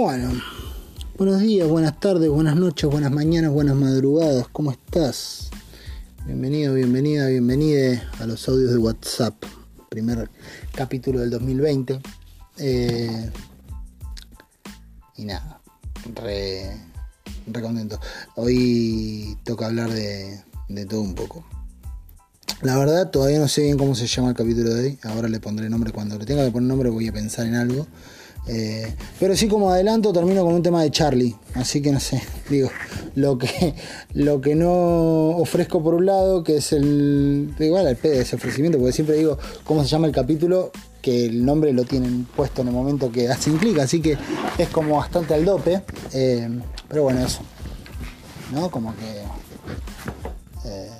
Bueno, buenos días, buenas tardes, buenas noches, buenas mañanas, buenas madrugadas, ¿cómo estás? Bienvenido, bienvenida, bienvenida a los audios de WhatsApp, primer capítulo del 2020. Eh, y nada, re contento. Hoy toca hablar de, de todo un poco. La verdad, todavía no sé bien cómo se llama el capítulo de hoy. Ahora le pondré nombre. Cuando le tenga que poner nombre, voy a pensar en algo. Eh, pero sí, como adelanto, termino con un tema de Charlie. Así que no sé, digo, lo que, lo que no ofrezco por un lado, que es el. Igual al de ese ofrecimiento, porque siempre digo cómo se llama el capítulo, que el nombre lo tienen puesto en el momento que hacen clic. Así que es como bastante al dope. Eh, pero bueno, eso. ¿No? Como que. Eh,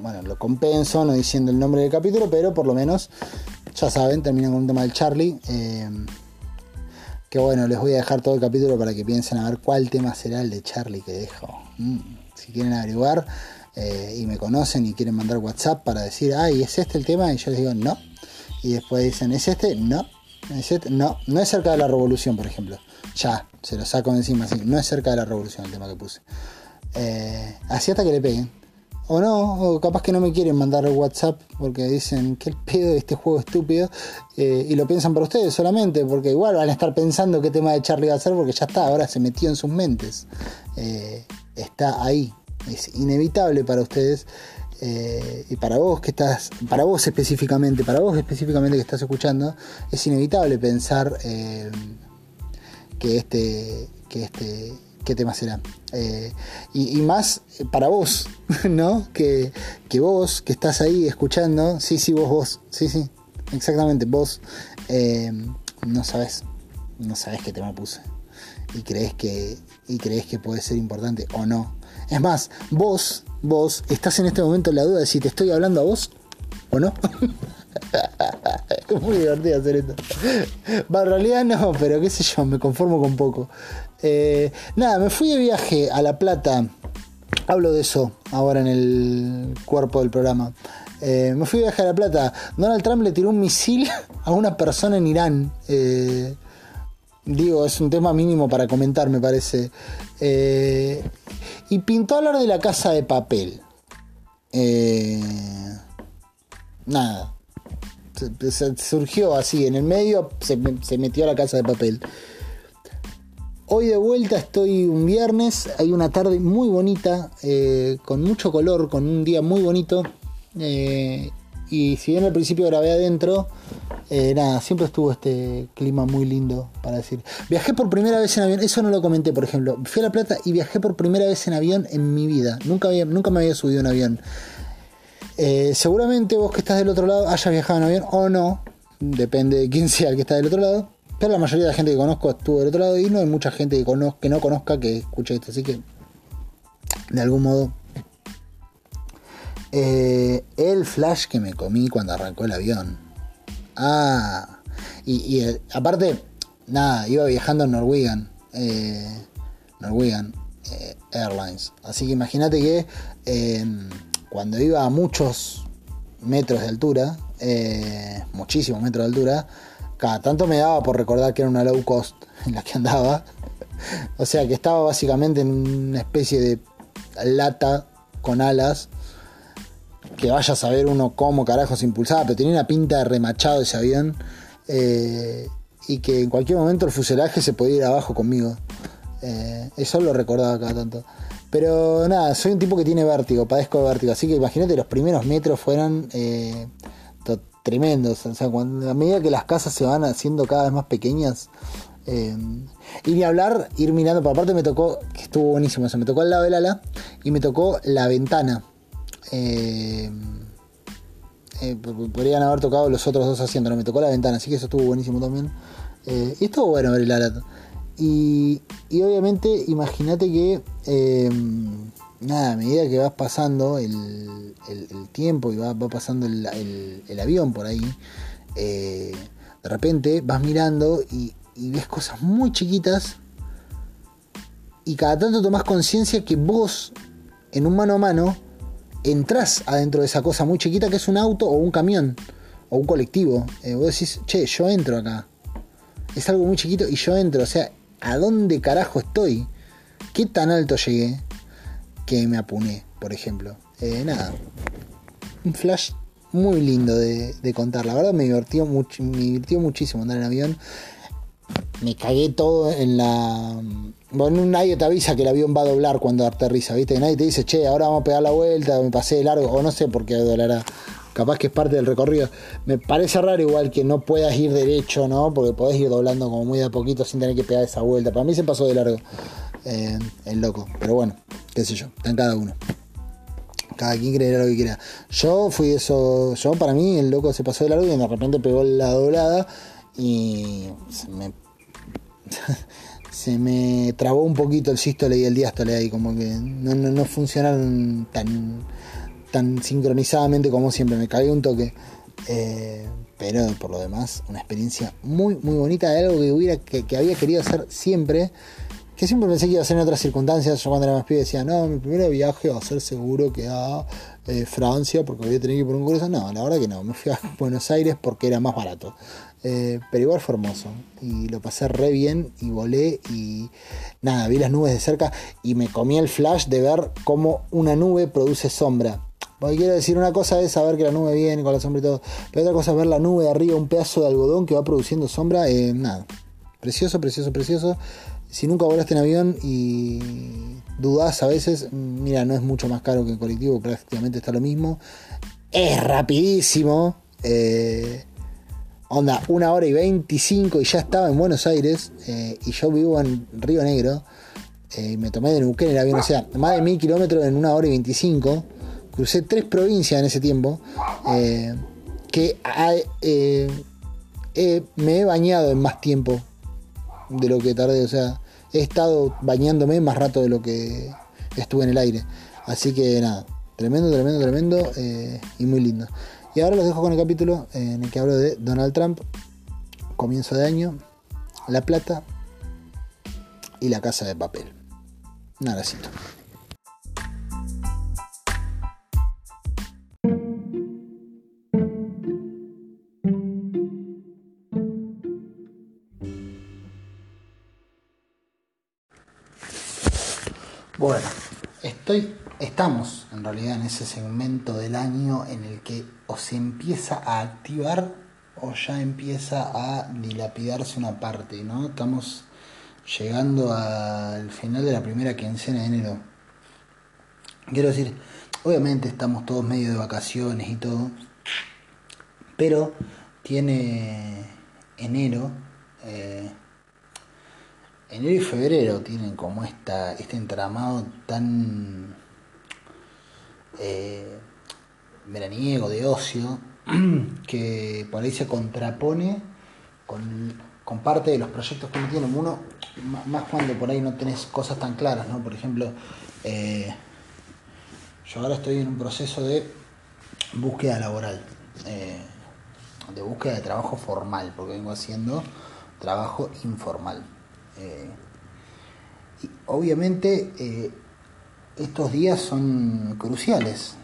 bueno, lo compenso no diciendo el nombre del capítulo, pero por lo menos, ya saben, termina con un tema del Charlie. Que bueno, les voy a dejar todo el capítulo para que piensen a ver cuál tema será el de Charlie que dejo. Mm, si quieren averiguar eh, y me conocen y quieren mandar WhatsApp para decir, ay, ¿es este el tema? Y yo les digo, no. Y después dicen, ¿es este? No. ¿Es este? No. No es cerca de la revolución, por ejemplo. Ya, se lo saco encima así. No es cerca de la revolución el tema que puse. Eh, así hasta que le peguen. O no, o capaz que no me quieren mandar WhatsApp porque dicen que el pedo de este juego estúpido eh, y lo piensan para ustedes solamente, porque igual van a estar pensando qué tema de Charlie va a ser porque ya está, ahora se metió en sus mentes. Eh, está ahí, es inevitable para ustedes eh, y para vos que estás, para vos específicamente, para vos específicamente que estás escuchando, es inevitable pensar que este, que este qué tema será. Eh, y, más para vos, ¿no? Que, vos, que estás ahí escuchando, sí, sí, vos, vos, sí, sí, exactamente, vos eh, no sabes, no sabes qué tema puse. Y crees que, y crees que puede ser importante o no. Es más, vos, vos, estás en este momento en la duda de si te estoy hablando a vos o no. es muy divertido hacer esto. en realidad no, pero qué sé yo, me conformo con poco. Eh, nada, me fui de viaje a La Plata. Hablo de eso ahora en el cuerpo del programa. Eh, me fui de viaje a La Plata. Donald Trump le tiró un misil a una persona en Irán. Eh, digo, es un tema mínimo para comentar, me parece. y pintó hablar de la casa de papel. nada. surgió así, en el medio se, se metió a la casa de papel. Hoy de vuelta estoy un viernes, hay una tarde muy bonita, eh, con mucho color, con un día muy bonito. Eh, y si bien al principio grabé adentro, eh, nada, siempre estuvo este clima muy lindo para decir. Viajé por primera vez en avión, eso no lo comenté, por ejemplo. Fui a La Plata y viajé por primera vez en avión en mi vida. Nunca, había, nunca me había subido en avión. seguramente vos que estás del otro lado hayas viajado en avión o no, depende de quién sea el que está del otro lado. Pero la mayoría de la gente que conozco estuvo del otro lado y no hay mucha gente que, que no conozca que escuche esto. Así que, de algún modo, eh, el flash que me comí cuando arrancó el avión. Ah, y, eh, aparte, nada, iba viajando en Norwegian. Eh, Norwegian Airlines. Así que imagínate que cuando iba a muchos metros de altura, muchísimos metros de altura, cada tanto me daba por recordar que era una low cost en la que andaba. O sea que estaba básicamente en una especie de lata con alas. Que vaya a saber uno cómo carajo se impulsaba, pero tenía una pinta de remachado ese avión. Eh, y que en cualquier momento el fuselaje se podía ir abajo conmigo. Eh, eso lo recordaba cada tanto. Pero nada, soy un tipo que tiene vértigo, padezco de vértigo. Así que imagínate, los primeros metros fueron eh, tremendos. O sea, cuando, a medida que las casas se van haciendo cada vez más pequeñas. Eh, y ni hablar, ir mirando. Por aparte me tocó, que estuvo buenísimo eso, me tocó al lado del ala y me tocó la ventana. Eh, eh, podrían haber tocado los otros dos haciendo, me tocó la ventana, así que eso estuvo buenísimo también. y estuvo bueno ver el ala. Y, y obviamente, imagínate que nada, a medida que vas pasando el, tiempo y va, pasando el, avión por ahí, eh, de repente vas mirando y, ves cosas muy chiquitas y cada tanto tomas conciencia que vos, en un mano a mano, entras adentro de esa cosa muy chiquita que es un auto o un camión o un colectivo. Eh, vos decís, che, yo entro acá. Es algo muy chiquito y yo entro. O sea, ¿a dónde carajo estoy? ¿Qué tan alto llegué que me apuné, por ejemplo? Eh, nada, un flash muy lindo de, contar. La verdad me divirtió, mucho, me divirtió muchísimo andar en avión. Me cagué todo en la... Bueno, nadie te avisa que el avión va a doblar cuando aterriza, ¿viste? Nadie te dice, che, ahora vamos a pegar la vuelta, me pasé de largo, o no sé por qué doblará. Capaz que es parte del recorrido. Me parece raro igual que no puedas ir derecho, ¿no? Porque podés ir doblando como muy de a poquito sin tener que pegar esa vuelta. Para mí se pasó de largo el loco. Pero bueno, qué sé yo, está en cada uno. Cada quien creerá lo que quiera. Yo fui eso. Yo, para mí, el loco se pasó de largo y de repente pegó la doblada y se me. se me trabó un poquito el sístole y el diástole ahí, como que no, no, funcionaron tan, tan sincronizadamente como siempre. Me cagué un toque. Eh, pero por lo demás, una experiencia muy, muy bonita de algo que, hubiera, que había querido hacer siempre que siempre pensé que iba a ser en otras circunstancias. Yo cuando era más pibe decía, no, mi primer viaje va a ser seguro que a eh, Francia porque voy a tener que ir por un curso. No, la verdad que no, me fui a Buenos Aires porque era más barato. Eh, pero igual fue hermoso y lo pasé re bien y volé y nada, vi las nubes de cerca y me comí el flash de ver cómo una nube produce sombra. Porque quiero decir, una cosa es saber que la nube viene con la sombra y todo, pero otra cosa es ver la nube de arriba, un pedazo de algodón que va produciendo sombra. Eh, nada, precioso, precioso, precioso si nunca volaste en avión y dudás a veces, mira, no es mucho más caro que el colectivo, prácticamente está lo mismo. Es rapidísimo. Eh, onda, una hora y 25 y ya estaba en Buenos Aires. Eh, y yo vivo en Río Negro. Eh, y me tomé de Neuquén el avión, o sea, más de mil kilómetros en una hora y 25. Crucé tres provincias en ese tiempo. que me he bañado en más tiempo de lo que tardé. O sea, he estado bañándome más rato de lo que estuve en el aire. Así que nada, tremendo, tremendo, tremendo eh, y muy lindo. Y ahora los dejo con el capítulo en el que hablo de Donald Trump, comienzo de año, La Plata y la Casa de Papel. Un abracito. Bueno, estoy, estamos en realidad en ese segmento del año en el que o se empieza a activar o ya empieza a dilapidarse una parte, ¿no? Estamos llegando al final de la primera quincena de enero. Quiero decir, obviamente estamos todos medio de vacaciones y todo, pero tiene enero. Eh, enero y febrero tienen como esta, este entramado tan eh, veraniego, de ocio, que por ahí se contrapone con, parte de los proyectos que uno tiene. Uno, más cuando por ahí no tenés cosas tan claras, ¿no? Por ejemplo, eh, yo ahora estoy en un proceso de búsqueda laboral, eh, de búsqueda de trabajo formal, porque vengo haciendo trabajo informal. Eh, y obviamente eh, estos días son cruciales,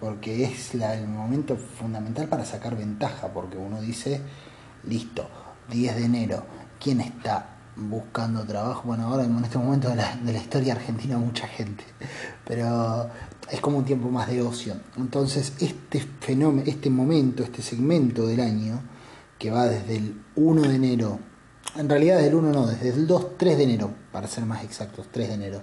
porque es el momento fundamental para sacar ventaja, porque uno dice, listo, 10 de enero, ¿quién está buscando trabajo? Bueno, ahora en este momento de la, de la historia argentina mucha gente, pero es como un tiempo más de ocio. Entonces, este fenómeno, este momento, este segmento del año, que va desde el 1 de enero en realidad desde el 1 no, desde el 2, 3 de enero, para ser más exactos, 3 de enero,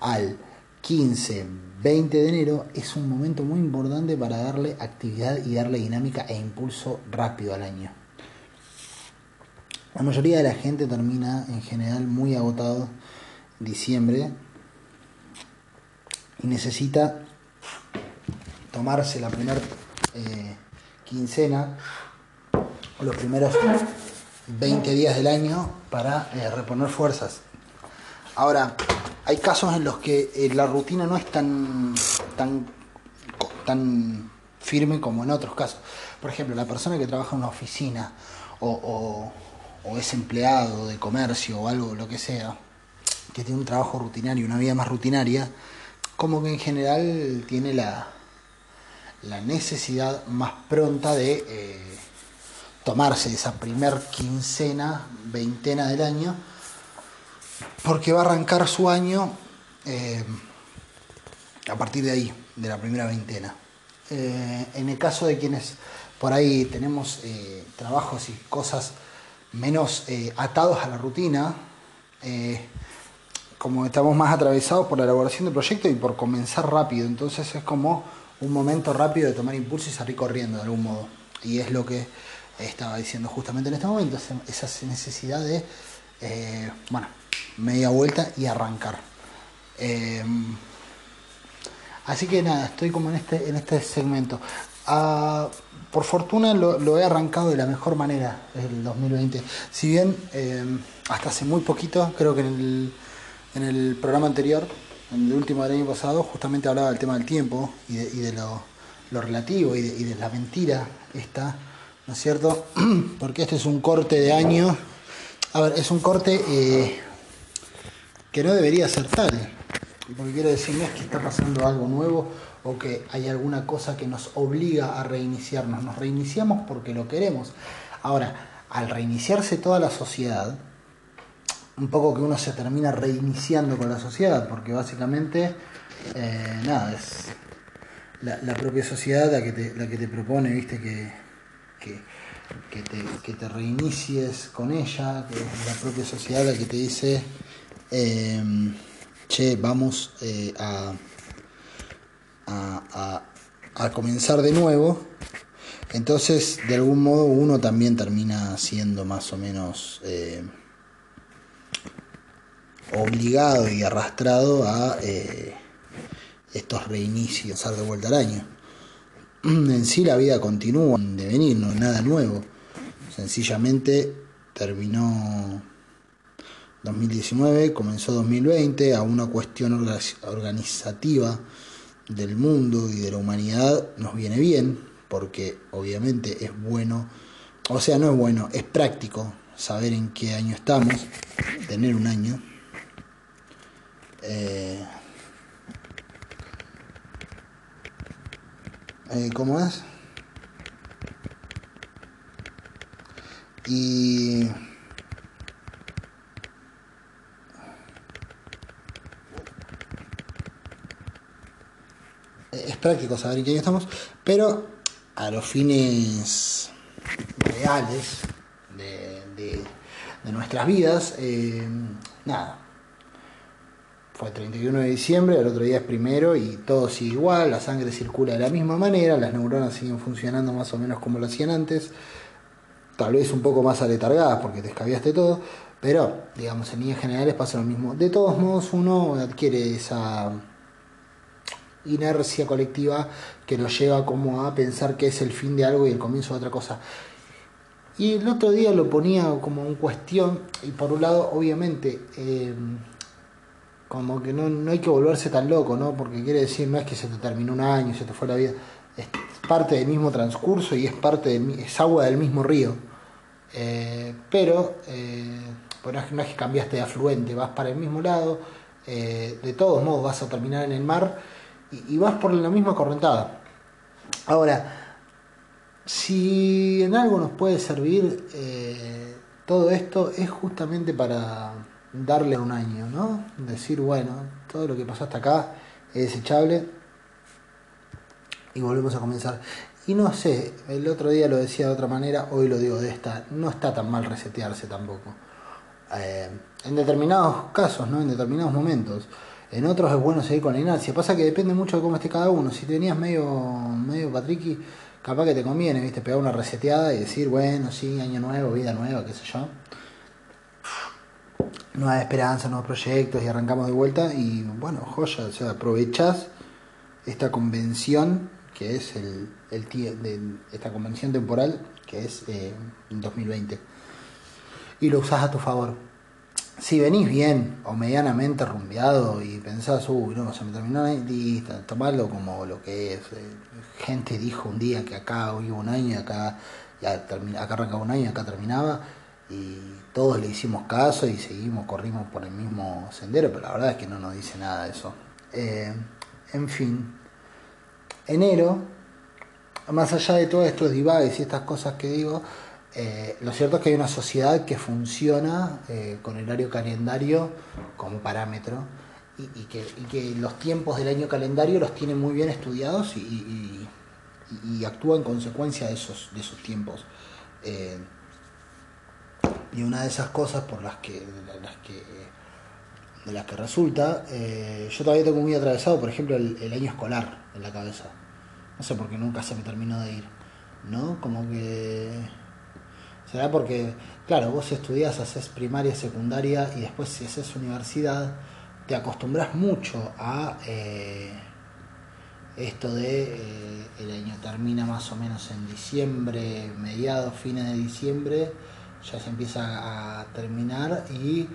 al 15, 20 de enero, es un momento muy importante para darle actividad y darle dinámica e impulso rápido al año. La mayoría de la gente termina en general muy agotado diciembre y necesita tomarse la primera eh, quincena o los primeros 20 días del año para eh, reponer fuerzas. Ahora, hay casos en los que eh, la rutina no es tan, tan, tan firme como en otros casos. Por ejemplo, la persona que trabaja en una oficina o, es empleado de comercio o algo, lo que sea, que tiene un trabajo rutinario, una vida más rutinaria, como que en general tiene la, la necesidad más pronta de eh, tomarse esa primer quincena, veintena del año porque va a arrancar su año eh, a partir de ahí, de la primera veintena. Eh, en el caso de quienes por ahí tenemos eh, trabajos y cosas menos atados a la rutina, como estamos más atravesados por la elaboración del proyecto y por comenzar rápido, entonces es como un momento rápido de tomar impulso y salir corriendo de algún modo. Y es lo que estaba diciendo justamente en este momento, esa necesidad de, bueno, media vuelta y arrancar. Eh, así que nada, estoy como en este, en este segmento. Ah, por fortuna lo, he arrancado de la mejor manera el 2020. Si bien eh, hasta hace muy poquito, creo que en el, en el programa anterior, en el último del año pasado, justamente hablaba del tema del tiempo y de, lo, relativo y de, la mentira esta, ¿no es cierto? Porque este es un corte de año. A ver, es un corte eh, que no debería ser tal. Porque quiero decir, no es que está pasando algo nuevo o que hay alguna cosa que nos obliga a reiniciarnos. Nos reiniciamos porque lo queremos. Ahora, al reiniciarse toda la sociedad, un poco que uno se termina reiniciando con la sociedad, porque básicamente, eh, nada, es la, propia sociedad la que te, la que te propone, viste, que, que, te, que te reinicies con ella, que es la propia sociedad la que te dice Em, che, vamos eh, a, a, comenzar de nuevo. Entonces, de algún modo, uno también termina siendo más o menos eh, obligado y arrastrado a eh, estos reinicios, dar de vuelta al año. En sí la vida continúa de venir, no nada nuevo. Sencillamente terminó 2019, comenzó 2020, a una cuestión organizativa del mundo y de la humanidad nos viene bien, porque obviamente es bueno, o sea, no es bueno, es práctico saber en qué año estamos, tener un año. Eh, eh, ¿Cómo es? Y es práctico saber en qué estamos, pero a los fines reales de, nuestras vidas, eh, nada. Fue 31 de diciembre, el otro día es primero y todo sigue igual, la sangre circula de la misma manera, las neuronas siguen funcionando más o menos como lo hacían antes, tal vez un poco más aletargadas porque te escabiaste todo, pero digamos en líneas generales pasa lo mismo. De todos modos uno adquiere esa inercia colectiva que nos lleva como a pensar que es el fin de algo y el comienzo de otra cosa. Y el otro día lo ponía como en cuestión, y por un lado, obviamente, eh, como que no, hay que volverse tan loco, ¿no? Porque quiere decir, no es que se te terminó un año, se te fue la vida, es parte del mismo transcurso y es parte de, es agua del mismo río. Eh, pero, eh, no es que cambiaste de afluente, vas para el mismo lado, de todos modos vas a terminar en el mar y, vas por la misma correntada. Ahora, si en algo nos puede servir eh, todo esto es justamente para darle un año, ¿no? Decir, bueno, todo lo que pasó hasta acá es desechable y volvemos a comenzar. Y no sé, el otro día lo decía de otra manera, hoy lo digo de esta, no está tan mal resetearse tampoco. Eh, en determinados casos, ¿no? En determinados momentos. En otros es bueno seguir con la inercia. Pasa que depende mucho de cómo esté cada uno. Si tenías medio, medio patriqui, capaz que te conviene, viste, pegar una reseteada y decir, bueno, sí, año nuevo, vida nueva, qué sé yo. Nueva esperanza, nuevos proyectos y arrancamos de vuelta. Y bueno, joya, o sea, aprovechás esta convención que es el, el de esta convención temporal que es eh, 2020 y lo usás a tu favor si venís bien o medianamente rumbeado y pensás, uy, no, se me terminó la tomarlo como lo que es. Eh, gente dijo un día que acá hubo un año, acá, ya termina, acá arrancaba un año, acá terminaba, y todos le hicimos caso y seguimos, corrimos por el mismo sendero, pero la verdad es que no nos dice nada de eso. Eh, en fin, enero, más allá de todos estos divagues y estas cosas que digo, Eh, lo cierto es que hay una sociedad que funciona eh, con el horario calendario como parámetro y, que, los tiempos del año calendario los tiene muy bien estudiados y, actúa en consecuencia de esos, de esos tiempos. Eh, y una de esas cosas por las que, de las que, de las que resulta, yo todavía tengo muy atravesado, por ejemplo, el, año escolar en la cabeza. No sé por qué nunca se me terminó de ir. ¿No? Como que Será porque, claro, vos estudias, haces primaria, secundaria y después si haces universidad, te acostumbras mucho a eh, esto de eh, el año termina más o menos en diciembre, mediados, fines de diciembre, ya se empieza a terminar y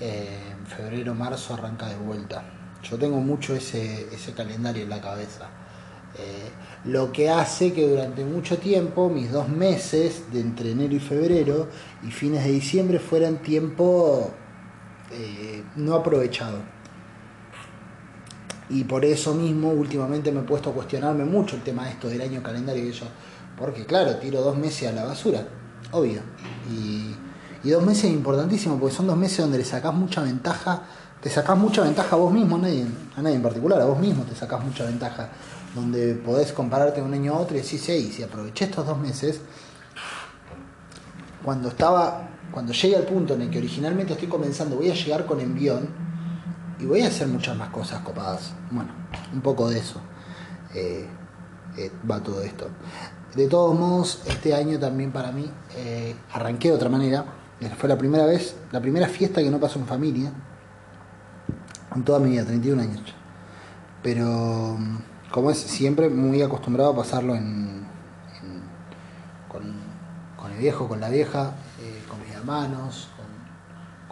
eh, en febrero, marzo arranca de vuelta. Yo tengo mucho ese, ese calendario en la cabeza. Eh, lo que hace que durante mucho tiempo, mis dos meses de entre enero y febrero y fines de diciembre fueran tiempo eh, no aprovechado. Y por eso mismo últimamente me he puesto a cuestionarme mucho el tema de esto del año calendario y yo, porque claro, tiro dos meses a la basura, obvio. Y, y dos meses importantísimo, porque son dos meses donde le sacás mucha ventaja, te sacás mucha ventaja a vos mismo, a nadie, a nadie en particular, a vos mismo te sacás mucha ventaja donde podés compararte un año a otro y decir, sí, si aproveché estos dos meses, cuando estaba, cuando llegue al punto en el que originalmente estoy comenzando, voy a llegar con envión y voy a hacer muchas más cosas copadas. Bueno, un poco de eso eh, eh, va todo esto. De todos modos, este año también para mí eh, arranqué de otra manera. Fue la primera vez, la primera fiesta que no pasó en familia en toda mi vida, 31 años. Pero como es siempre muy acostumbrado a pasarlo en, con, el viejo, con la vieja, eh, con mis hermanos,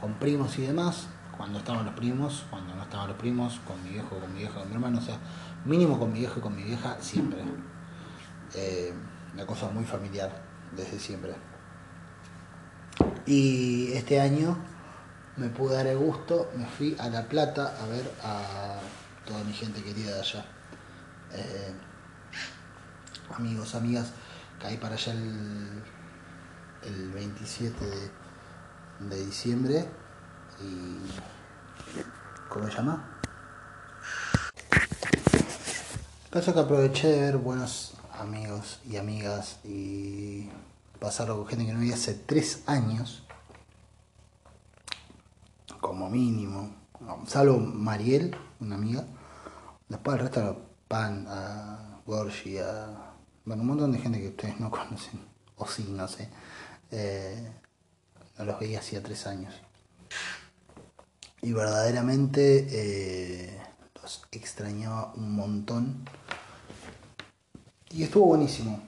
con, primos y demás, cuando estaban los primos, cuando no estaban los primos, con mi viejo, con mi vieja, con mi hermano, o sea, mínimo con mi viejo y con mi vieja siempre. Eh, una cosa muy familiar desde siempre. Y este año me pude dar el gusto, me fui a La Plata a ver a toda mi gente querida de allá. Eh, amigos, amigas, caí para allá el, el 27 de, diciembre y ¿cómo se llama? Caso que aproveché de ver buenos amigos y amigas y pasarlo con gente que no veía hace tres años, como mínimo, salvo Mariel, una amiga, después el resto Pan, a Gorgi, a. Bueno, un montón de gente que ustedes no conocen, o sí, no sé. Eh, no los veía hacía tres años. Y verdaderamente eh, los extrañaba un montón. Y estuvo buenísimo.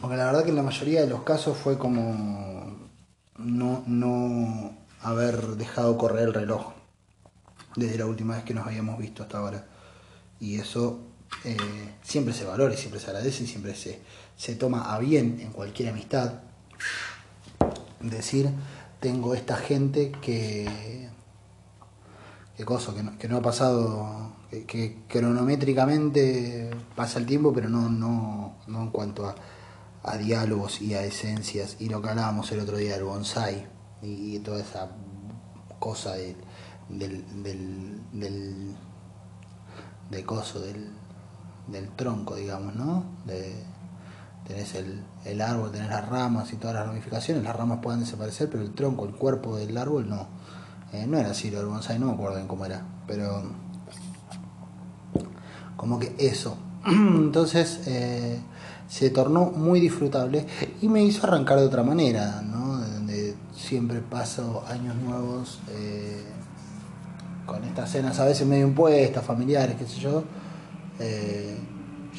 Porque la verdad que en la mayoría de los casos fue como no, no haber dejado correr el reloj desde la última vez que nos habíamos visto hasta ahora y eso eh, siempre se valora y siempre se agradece y siempre se, se toma a bien en cualquier amistad. Decir, tengo esta gente que, que cosa, que no, que no ha pasado, que, cronométricamente pasa el tiempo, pero no, no, no en cuanto a, a diálogos y a esencias, y lo que hablábamos el otro día del bonsai y, toda esa cosa del, del de coso del, del tronco, digamos, ¿no? Tenés el, el, árbol, tenés las ramas y todas las ramificaciones, las ramas pueden desaparecer, pero el tronco, el cuerpo del árbol no. Eh, no era así lo del bonsai, no me acuerdo bien cómo era, pero como que eso. Entonces eh, se tornó muy disfrutable y me hizo arrancar de otra manera, ¿no? Donde siempre paso años nuevos. Eh, con estas cenas a veces medio impuestas, familiares, qué sé yo, eh,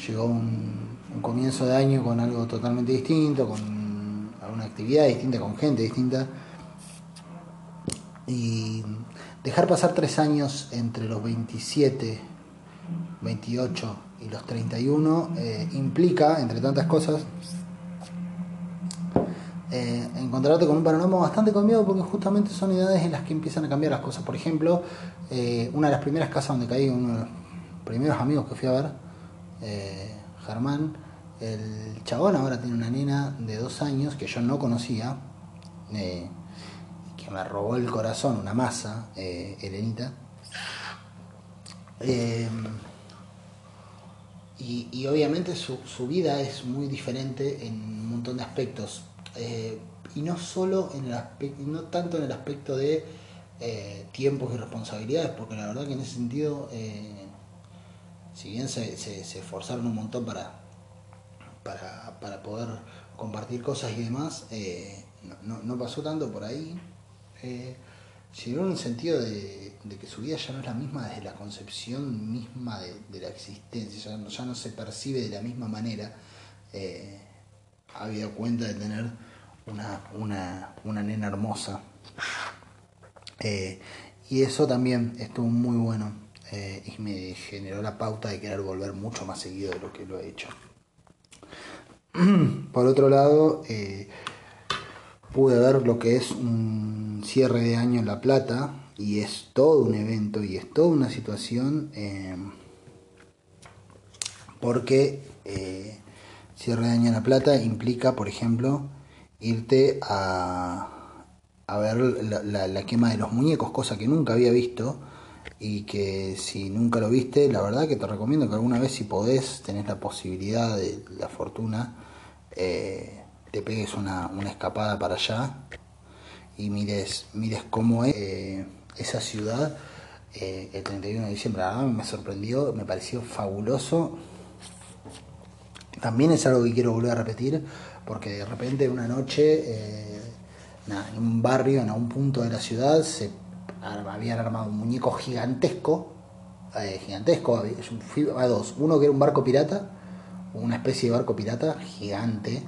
llegó un, comienzo de año con algo totalmente distinto, con una actividad distinta, con gente distinta. Y dejar pasar tres años entre los 27, 28 y los 31 eh, implica, entre tantas cosas, eh, encontrarte con un panorama bastante cambiado porque justamente son edades en las que empiezan a cambiar las cosas. Por ejemplo, eh, una de las primeras casas donde caí, uno de los primeros amigos que fui a ver, Germán, El chabón ahora tiene una nena de dos años que yo no conocía, que me robó el corazón, una masa, Elenita. Eh, y, obviamente su, vida es muy diferente en un montón de aspectos. y no solo en el aspecto, no tanto en el aspecto de tiempos y responsabilidades, porque la verdad que en ese sentido, si bien se, se esforzaron un montón para, para, poder compartir cosas y demás, eh, no, pasó tanto por ahí. Eh, sino en el sentido de, que su vida ya no es la misma desde la concepción misma de, la existencia, ya no, se percibe de la misma manera. Eh, ha habido cuenta de tener una, una, nena hermosa. Eh, y eso también estuvo muy bueno y me generó la pauta de querer volver mucho más seguido de lo que lo he hecho. Por otro lado, eh, pude ver lo que es un cierre de año en La Plata y es todo un evento y es toda una situación eh, porque eh, cierre de año en La Plata implica, por ejemplo, irte a, a ver la, la, quema de los muñecos, cosa que nunca había visto y que si nunca lo viste, la verdad que te recomiendo que alguna vez si podés, tenés la posibilidad de la fortuna, eh, te pegues una, escapada para allá y mires, mires cómo es eh, esa ciudad eh, el 31 de diciembre. me sorprendió, me pareció fabuloso. También es algo que quiero volver a repetir porque de repente una noche en un barrio, en algún punto de la ciudad, se habían armado un muñeco gigantesco, gigantesco, a dos, uno que era un barco pirata una especie de barco pirata gigante,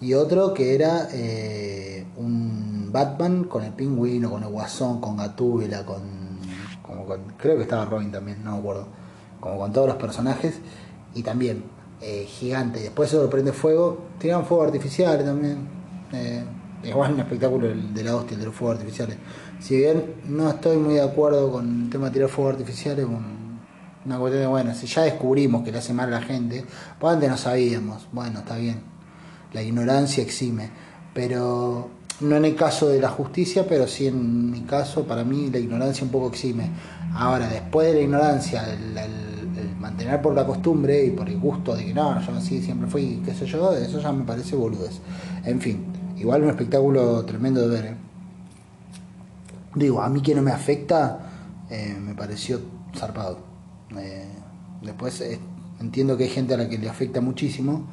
y otro que era eh, un Batman con el pingüino, con el guasón, con Gatúbela, con, como creo que estaba Robin también, no me acuerdo, como con todos los personajes, y también eh, gigante. Después se prende fuego, tiran fuego artificial también. Eh, igual un espectáculo de la hostia de los fuegos artificiales. Si bien no estoy muy de acuerdo con el tema de tirar fuegos artificiales, una cuestión de, bueno, si ya descubrimos que le hace mal a la gente, pues antes no sabíamos, bueno, está bien, la ignorancia exime, pero no en el caso de la justicia, pero sí en mi caso, para mí la ignorancia un poco exime. Ahora, después de la ignorancia, el, mantener por la costumbre y por el gusto de que no, yo así siempre fui, qué sé yo, eso ya me parece boludez. En fin, igual un espectáculo tremendo de ver. ¿eh? Digo, a mí que no me afecta, eh, me pareció zarpado. Eh, después eh, entiendo que hay gente a la que le afecta muchísimo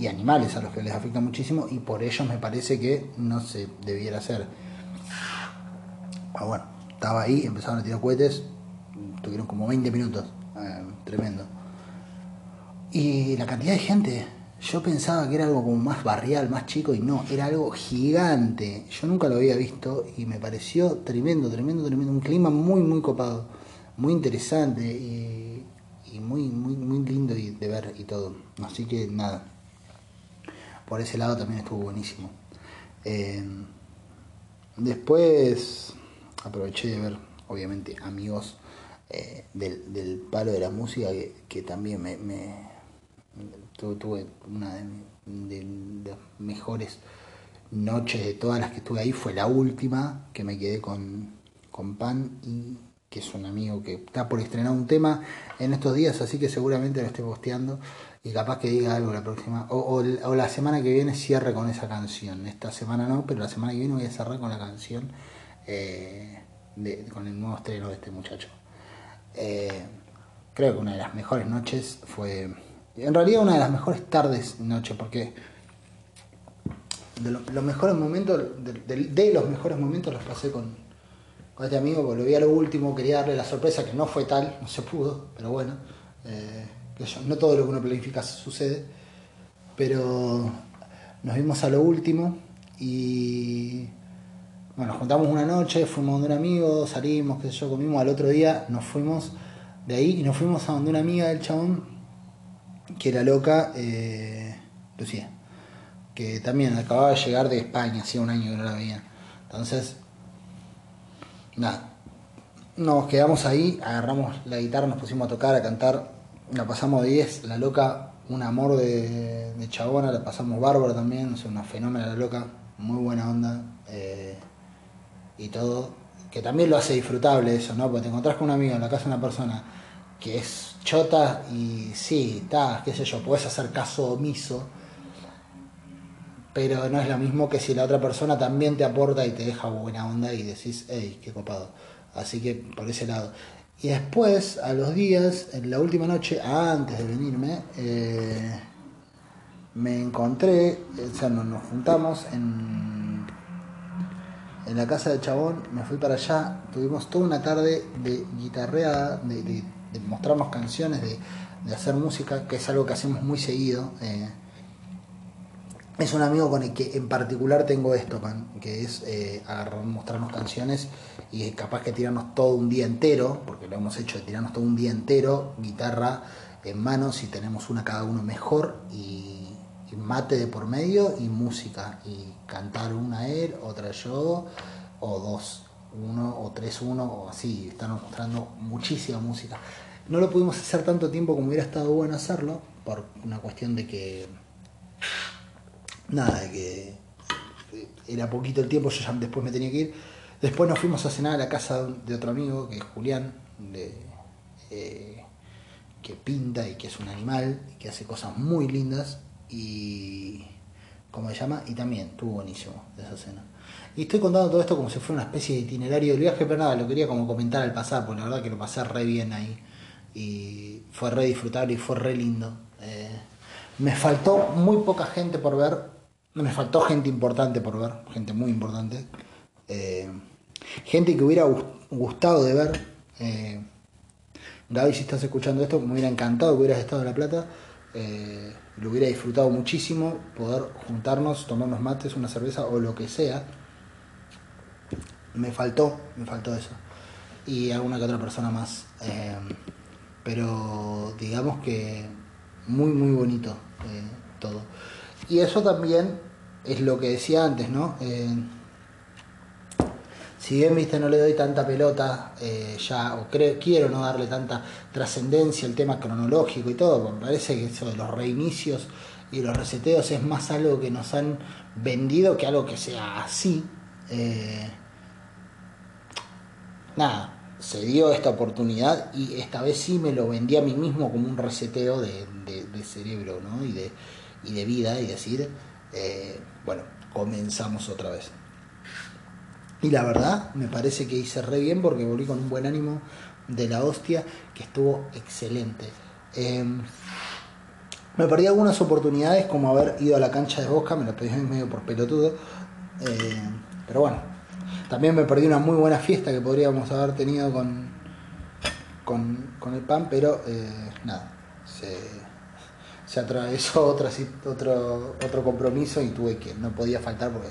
y animales a los que les afecta muchísimo y por ellos me parece que no se debiera hacer. Ah, bueno, estaba ahí, empezaron a tirar cohetes, tuvieron como 20 minutos, eh, tremendo. Y la cantidad de gente, yo pensaba que era algo como más barrial, más chico, y no, era algo gigante. Yo nunca lo había visto y me pareció tremendo, tremendo, tremendo. Un clima muy, muy copado, muy interesante. Y muy, muy, muy lindo de ver y todo. Así que nada, por ese lado también estuvo buenísimo. Eh, después aproveché de ver, obviamente, amigos eh, del, palo de la música que, también me, tuve una de, las mejores noches de todas las que estuve ahí. Fue la última que me quedé con, con pan y que es un amigo que está por estrenar un tema en estos días, así que seguramente lo esté posteando y capaz que diga algo la próxima, o, la semana que viene cierre con esa canción. Esta semana no, pero la semana que viene voy a cerrar con la canción, eh, con el nuevo estreno de este muchacho. Eh, creo que una de las mejores noches fue, en realidad una de las mejores tardes noche, porque de los mejores momentos, de los mejores momentos los pasé con este amigo, vi a lo último, quería darle la sorpresa que no fue tal, no se pudo, pero bueno, eh, no todo lo que uno planifica sucede, pero nos vimos a lo último y bueno, nos juntamos una noche, fuimos donde un amigo, salimos, qué sé yo, comimos, al otro día nos fuimos de ahí y nos fuimos a donde una amiga del chabón, que era loca, eh, Lucía, que también acababa de llegar de España, hacía un año que no la veía. Entonces nada, nos quedamos ahí, agarramos la guitarra, nos pusimos a tocar, a cantar, la pasamos de 10, la loca un amor de, de chabona, la pasamos bárbaro también, es una fenómena la loca, muy buena onda eh, y todo, que también lo hace disfrutable eso, ¿no? Porque te encontrás con un amigo en la casa de una persona que es chota y sí, está, qué sé yo, puedes hacer caso omiso, pero no es lo mismo que si la otra persona también te aporta y te deja buena onda y decís, hey, qué copado. Así que por ese lado. Y después, a los días, en la última noche, antes de venirme, eh, me encontré, o sea, nos, juntamos en, en la casa del chabón, me fui para allá, tuvimos toda una tarde de guitarreada, de, de, de mostrarnos canciones, de, de, hacer música, que es algo que hacemos muy seguido. Eh, es un amigo con el que en particular tengo esto, man, que es eh, agarrar, mostrarnos canciones y capaz que tirarnos todo un día entero, porque lo hemos hecho de tirarnos todo un día entero, guitarra en manos y tenemos una cada uno mejor y, y mate de por medio y música y cantar una él, otra yo o dos, uno o tres uno o así, están mostrando muchísima música. No lo pudimos hacer tanto tiempo como hubiera estado bueno hacerlo por una cuestión de que nada, de que era poquito el tiempo, yo ya después me tenía que ir. Después nos fuimos a cenar a la casa de otro amigo, que es Julián, de, eh, que pinta y que es un animal, que hace cosas muy lindas, y ¿cómo se llama? Y también estuvo buenísimo esa cena. Y estoy contando todo esto como si fuera una especie de itinerario del viaje, pero nada, lo quería como comentar al pasar, porque la verdad que lo pasé re bien ahí. Y fue re disfrutable y fue re lindo. Eh, me faltó muy poca gente por ver, me faltó gente importante por ver, gente muy importante. Eh, gente que hubiera gustado de ver. Eh, si estás escuchando esto, me hubiera encantado que hubieras estado en La Plata. Eh, lo hubiera disfrutado muchísimo poder juntarnos, tomarnos mates, una cerveza o lo que sea. Me faltó, me faltó eso. Y alguna que otra persona más. Eh, pero digamos que muy, muy bonito eh, todo. Y eso también es lo que decía antes, ¿no? Si bien, viste, no le doy tanta pelota eh, ya, o creo, quiero no darle tanta trascendencia al tema cronológico y todo, me parece que eso de los reinicios y los reseteos es más algo que nos han vendido que algo que sea así. Eh, nada, se dio esta oportunidad y esta vez sí me lo vendí a mí mismo como un reseteo de, de, de cerebro ¿no? y, de, y de vida y decir, eh, bueno, comenzamos otra vez. Y la verdad, me parece que hice re bien porque volví con un buen ánimo de la hostia, que estuvo excelente. Eh, me perdí algunas oportunidades, como haber ido a la cancha de Boca, me lo pedí medio por pelotudo. Eh, pero bueno, también me perdí una muy buena fiesta que podríamos haber tenido con, con, con el PAN, pero eh, nada, se, se atravesó otra, otro, otro compromiso y tuve que, no podía faltar porque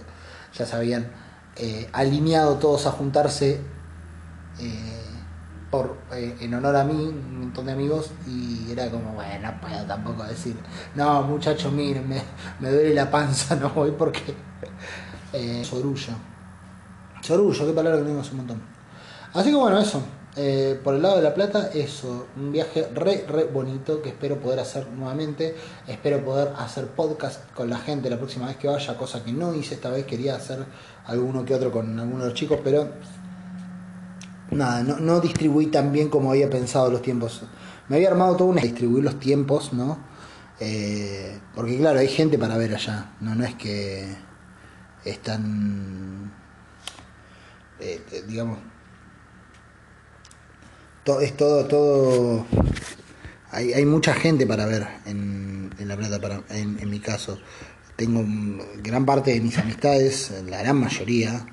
ya sabían eh, alineado todos a juntarse eh, por, eh, en honor a mí, un montón de amigos, y era como, bueno, no puedo tampoco decir, no, muchachos, miren, me, me, duele la panza, no voy porque. Eh, sorullo. Sorullo, qué palabra que tenemos un montón. Así que bueno, eso. Por el lado de La Plata, eso, un viaje re, re bonito que espero poder hacer nuevamente. Espero poder hacer podcast con la gente la próxima vez que vaya, cosa que no hice esta vez. Quería hacer alguno que otro con algunos de los chicos, pero nada, no, no distribuí tan bien como había pensado los tiempos. Me había armado todo una distribuir los tiempos, ¿no? Eh, porque claro, hay gente para ver allá, no, no es que están, eh, digamos, todo, es todo, todo, hay, hay mucha gente para ver en, La Plata, para, en mi caso. Tengo gran parte de mis amistades, la gran mayoría,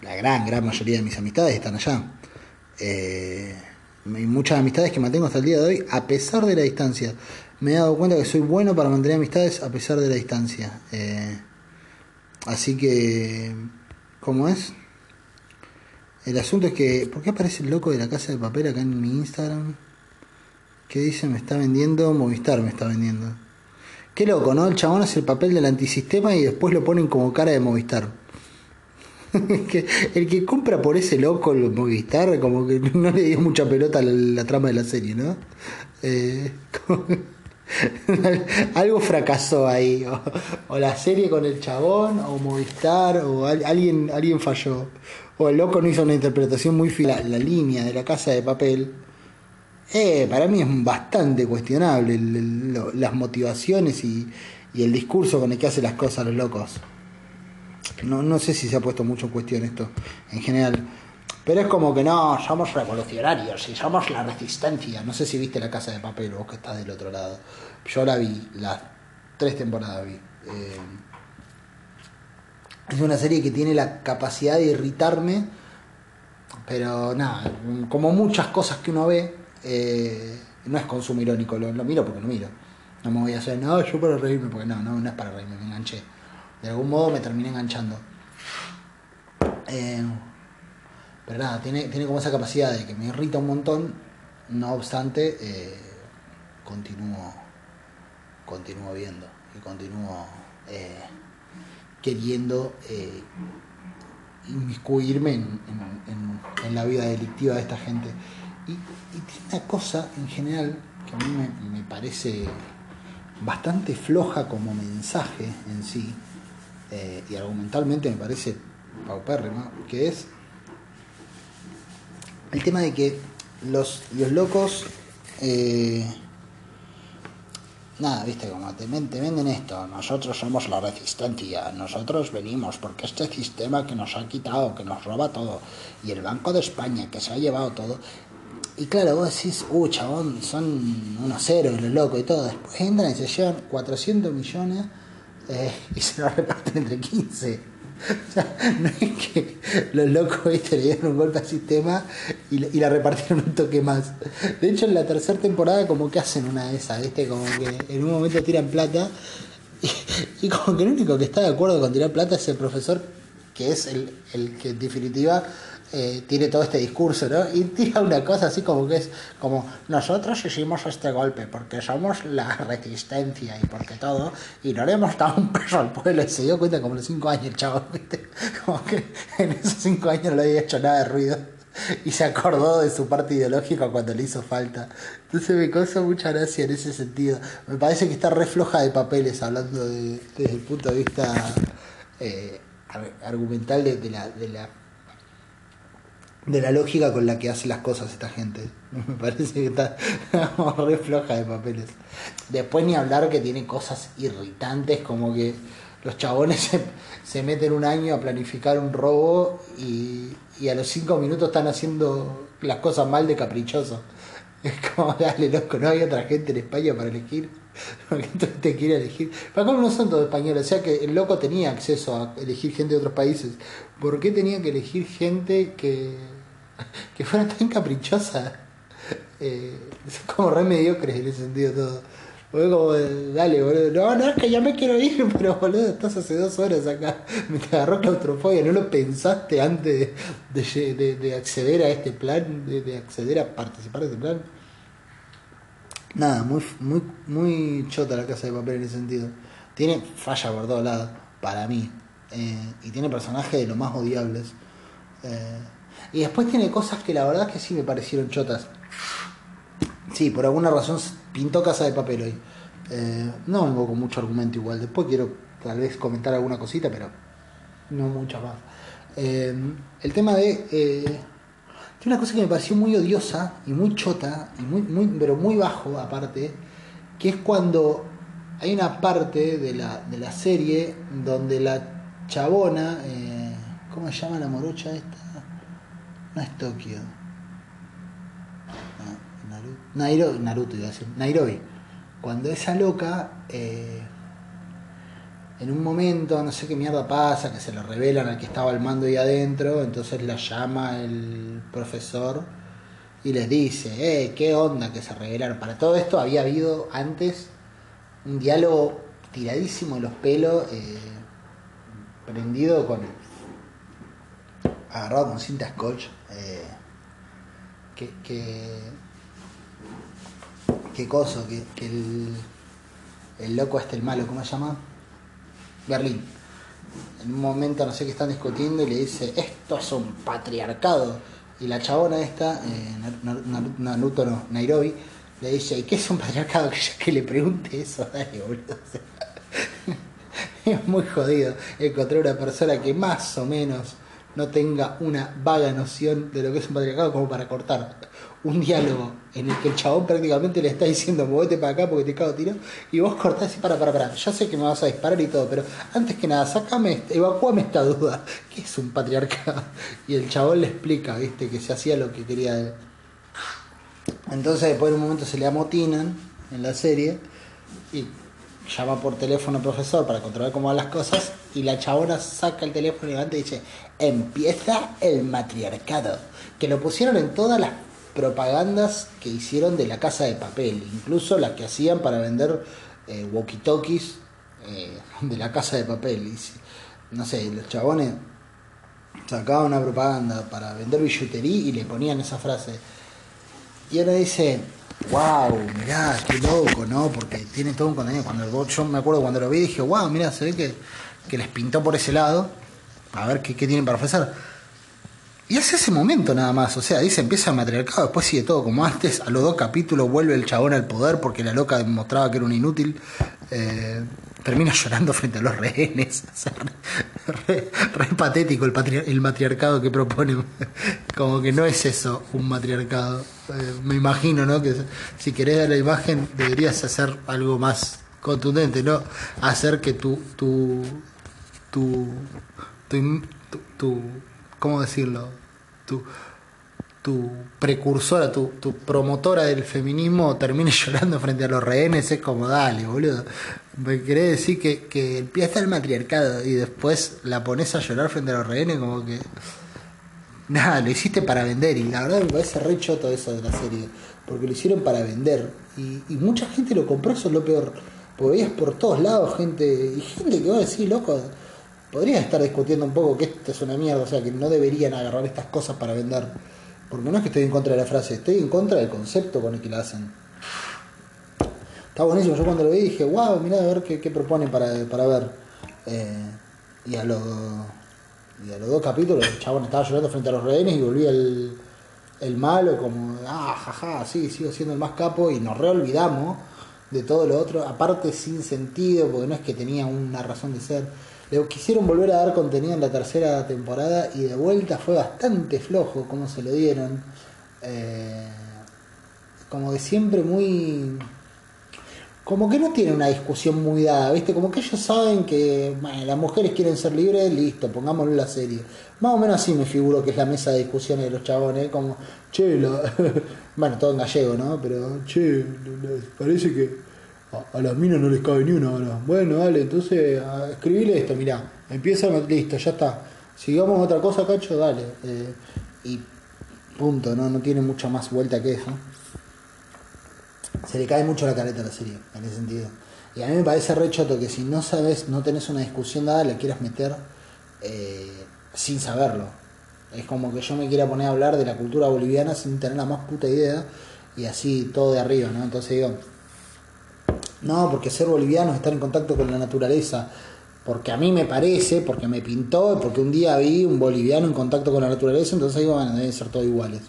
la gran, gran mayoría de mis amistades están allá. Eh, hay muchas amistades que mantengo hasta el día de hoy, a pesar de la distancia. Me he dado cuenta que soy bueno para mantener amistades a pesar de la distancia. Eh, así que, ¿cómo es? El asunto es que, ¿por qué aparece el loco de la casa de papel acá en mi Instagram? ¿Qué dice? Me está vendiendo, Movistar me está vendiendo. Qué loco, ¿no? El chabón hace el papel del antisistema y después lo ponen como cara de Movistar. el que compra por ese loco el Movistar, como que no le dio mucha pelota a la, trama de la serie, ¿no? Eh, Algo fracasó ahí. O, la serie con el chabón, o Movistar, o alguien, alguien falló. O el loco no hizo una interpretación muy fila. La, línea de la casa de papel, eh, para mí es bastante cuestionable las motivaciones y, el discurso con el que hace las cosas los locos. No, no sé si se ha puesto mucho en cuestión esto en general. Pero es como que no, somos revolucionarios y somos la resistencia. No sé si viste la casa de papel vos que estás del otro lado. Yo la vi, las tres temporadas vi. Eh, es una serie que tiene la capacidad de irritarme, pero nada, como muchas cosas que uno ve, eh, no es consumo irónico, lo, miro porque lo miro. No me voy a hacer, no, yo para reírme, porque no, no, no es para reírme, me enganché. De algún modo me terminé enganchando. Eh, pero nada, tiene, tiene como esa capacidad de que me irrita un montón, no obstante, eh, continúo, viendo y continúo eh, queriendo inmiscuirme en, la vida delictiva de esta gente. Y, tiene una cosa en general que a mí me, parece bastante floja como mensaje en sí, eh, y argumentalmente me parece paupérrima, que es el tema de que los, los locos, eh, nada, viste, como te, venden esto, nosotros somos la resistencia, nosotros venimos porque este sistema que nos ha quitado, que nos roba todo, y el Banco de España que se ha llevado todo, y claro, vos decís, uh, chabón, son unos ceros los locos y todo, después entran y se llevan 400 millones eh, y se los reparten entre 15 no es que los locos le dieron un golpe al sistema y, la repartieron un toque más. De hecho, en la tercera temporada, como que hacen una de esas, ¿viste? Como que en un momento tiran plata y, como que el único que está de acuerdo con tirar plata es el profesor, que es el, el que en definitiva eh, tiene todo este discurso, ¿no? Y tira una cosa así como que es como nosotros hicimos este golpe porque somos la resistencia y porque todo, y no le hemos dado un peso al pueblo y se dio cuenta como los cinco años el chavo, ¿viste? Como que en esos cinco años no había hecho nada de ruido y se acordó de su parte ideológica cuando le hizo falta. Entonces me causa mucha gracia en ese sentido. Me parece que está re floja de papeles hablando desde el punto de vista eh, argumental de, de la de la lógica con la que hace las cosas esta gente. Me parece que está re floja de papeles. Después ni hablar que tiene cosas irritantes como que los chabones se, se meten un año a planificar un robo y, y, a los cinco minutos están haciendo las cosas mal de caprichoso. Es como, dale loco, no hay otra gente en España para elegir. Porque te quiere elegir. Para cómo no son todos españoles, o sea que el loco tenía acceso a elegir gente de otros países. ¿Por qué tenía que elegir gente que que fuera tan caprichosa. Eh, son como re mediocres en ese sentido todo. Fue como, dale, boludo. No, no, es que ya me quiero ir, pero boludo, estás hace dos horas acá. Me te agarró claustrofobia, no lo pensaste antes de, de, acceder a este plan, de, acceder a participar de este plan. Nada, muy, muy, muy chota la casa de papel en ese sentido. Tiene falla por todos lados, para mí. Eh, y tiene personajes de lo más odiables. Eh, y después tiene cosas que la verdad que sí me parecieron chotas. Sí, por alguna razón pintó Casa de Papel hoy. Eh, no vengo con mucho argumento igual. Después quiero tal vez comentar alguna cosita, pero no mucha más. El tema de... Eh, tiene una cosa que me pareció muy odiosa y muy chota, y muy, pero muy bajo aparte, que es cuando hay una parte de la, de la serie donde la chabona, ¿cómo se llama la morocha esta? No es Tokio. Naruto, Naruto iba a decir. Nairobi. Cuando esa loca, eh, en un momento, no sé qué mierda pasa, que se le revelan al que estaba al mando ahí adentro, entonces la llama el profesor y les dice, eh, ¿qué onda que se revelaron? Para todo esto había habido antes un diálogo tiradísimo de los pelos, eh, prendido con agarrado con cinta scotch eh, que, que, qué cosa, que, el, el, loco este, el malo, ¿cómo se llama? Berlín. En un momento no sé qué están discutiendo y le dice, esto es un patriarcado. Y la chabona esta, eh, Naruto no, Nairobi, le dice, ¿y qué es un patriarcado? Que, yo- que le pregunte eso, dale, boludo. Es muy jodido encontrar una persona que más o menos no tenga una vaga noción de lo que es un patriarcado como para cortar un diálogo en el que el chabón prácticamente le está diciendo movete para acá porque te cago tiro y vos cortás y para, para, para, ya sé que me vas a disparar y todo, pero antes que nada, sacame, evacúame esta duda, ¿qué es un patriarcado? Y el chabón le explica, viste, que se hacía lo que quería él. Entonces después en un momento se le amotinan en la serie y llama por teléfono al profesor para controlar cómo van las cosas y la chabona saca el teléfono y levanta y dice, empieza el matriarcado, que lo pusieron en todas las propagandas que hicieron de la casa de papel, incluso las que hacían para vender eh, walkie-talkies eh, de la casa de papel. Y no sé, los chabones sacaban una propaganda para vender billutería y le ponían esa frase. Y ahora dice, wow, mirá, qué loco, ¿no? Porque tiene todo un contenido. Cuando yo me acuerdo cuando lo vi dije, wow, mirá, se ve que, que les pintó por ese lado. A ver qué, qué tienen para ofrecer. Y es ese momento nada más, o sea, dice empieza el matriarcado, después sigue todo como antes, a los dos capítulos vuelve el chabón al poder porque la loca demostraba que era un inútil, eh, termina llorando frente a los rehenes, o sea, re, patético el, patri- el matriarcado que proponen, como que no es eso un matriarcado, Eh, me imagino, ¿no? Que si querés dar la imagen deberías hacer algo más contundente, ¿no? Hacer que tu, tu, tu, tu, tu, tu- ¿cómo decirlo? Tu, precursora, tu, tu promotora del feminismo termine llorando frente a los rehenes, es como, dale, boludo. Me querés decir que, que empieza el matriarcado y después la pones a llorar frente a los rehenes, como que. Nada, lo hiciste para vender y la verdad me parece re choto eso de la serie, porque lo hicieron para vender y, y mucha gente lo compró, eso es lo peor, porque veías por todos lados gente, y gente que va a decir, loco, podrías estar discutiendo un poco que esto es una mierda, o sea, que no deberían agarrar estas cosas para vender, porque no es que estoy en contra de la frase, estoy en contra del concepto con el que la hacen. Está buenísimo, yo cuando lo vi dije, wow, mirá a ver qué, qué proponen para, para ver. Eh, y a los y a los dos capítulos el chabón estaba llorando frente a los rehenes y volvía el, el malo como, ah, jaja, sí, sigo siendo el más capo y nos reolvidamos de todo lo otro, aparte sin sentido, porque no es que tenía una razón de ser. Le quisieron volver a dar contenido en la tercera temporada y de vuelta fue bastante flojo como se lo dieron. Eh, como de siempre muy como que no tiene una discusión muy dada, ¿viste? Como que ellos saben que bueno, las mujeres quieren ser libres, listo, pongámoslo en la serie. Más o menos así me figuro que es la mesa de discusiones de los chabones, como, che, la- bueno, todo en gallego, ¿no? Pero, che, parece que a, a las minas no les cabe ni una. Bueno, dale, entonces a- escribile esto, mirá, empieza, listo, ya está. Sigamos otra cosa, cacho, dale. Eh, y punto, ¿no? No tiene mucha más vuelta que eso se le cae mucho la careta a la serie, en ese sentido. Y a mí me parece re choto que si no sabes, no tenés una discusión dada, la quieras meter eh, sin saberlo. Es como que yo me quiera poner a hablar de la cultura boliviana sin tener la más puta idea y así todo de arriba, ¿no? Entonces digo, no, porque ser boliviano es estar en contacto con la naturaleza. Porque a mí me parece, porque me pintó, porque un día vi un boliviano en contacto con la naturaleza, entonces digo, bueno, deben ser todos iguales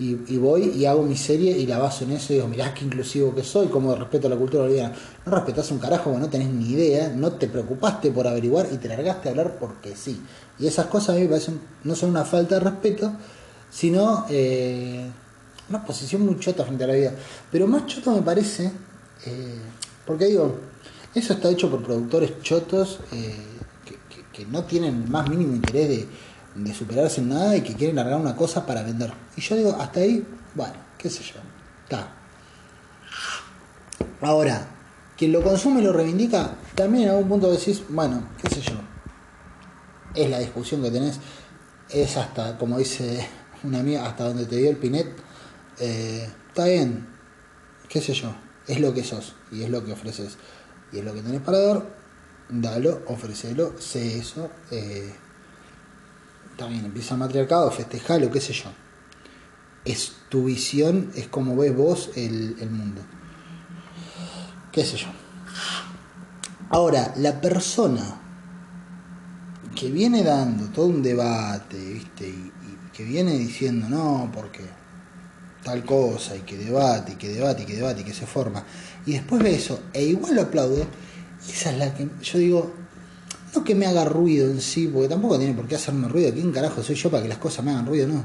y, voy y hago mi serie y la baso en eso y digo, mirá qué inclusivo que soy, como respeto a la cultura boliviana. No respetás un carajo, no tenés ni idea, no te preocupaste por averiguar y te largaste a hablar porque sí. Y esas cosas a mí me parecen, no son una falta de respeto, sino eh, una posición muy chota frente a la vida. Pero más choto me parece, eh, porque digo, eso está hecho por productores chotos eh, que, no tienen el más mínimo interés de, superarse en nada y que quieren largar una cosa para vender. Y yo digo, hasta ahí, bueno, qué sé yo, está. Ahora, quien lo consume y lo reivindica, también en algún punto decís, bueno, qué sé yo, es la discusión que tenés, es hasta, como dice una amiga, hasta donde te dio el pinet, eh, está bien, qué sé yo, es lo que sos y es lo que ofreces y es lo que tenés para dar, dalo, ofrecelo, sé eso, eh, bien, empieza matriarcado, festejalo, qué sé yo. Es tu visión, es como ves vos el, mundo. Qué sé yo. Ahora, la persona que viene dando todo un debate, ¿viste? Y que viene diciendo, no, porque tal cosa, y que debate, y que debate, y que debate, y que se forma, y después ve eso, e igual lo aplaude, esa es la que yo digo, no que me haga ruido en sí, porque tampoco tiene por qué hacerme ruido, ¿quién carajo soy yo para que las cosas me hagan ruido? No.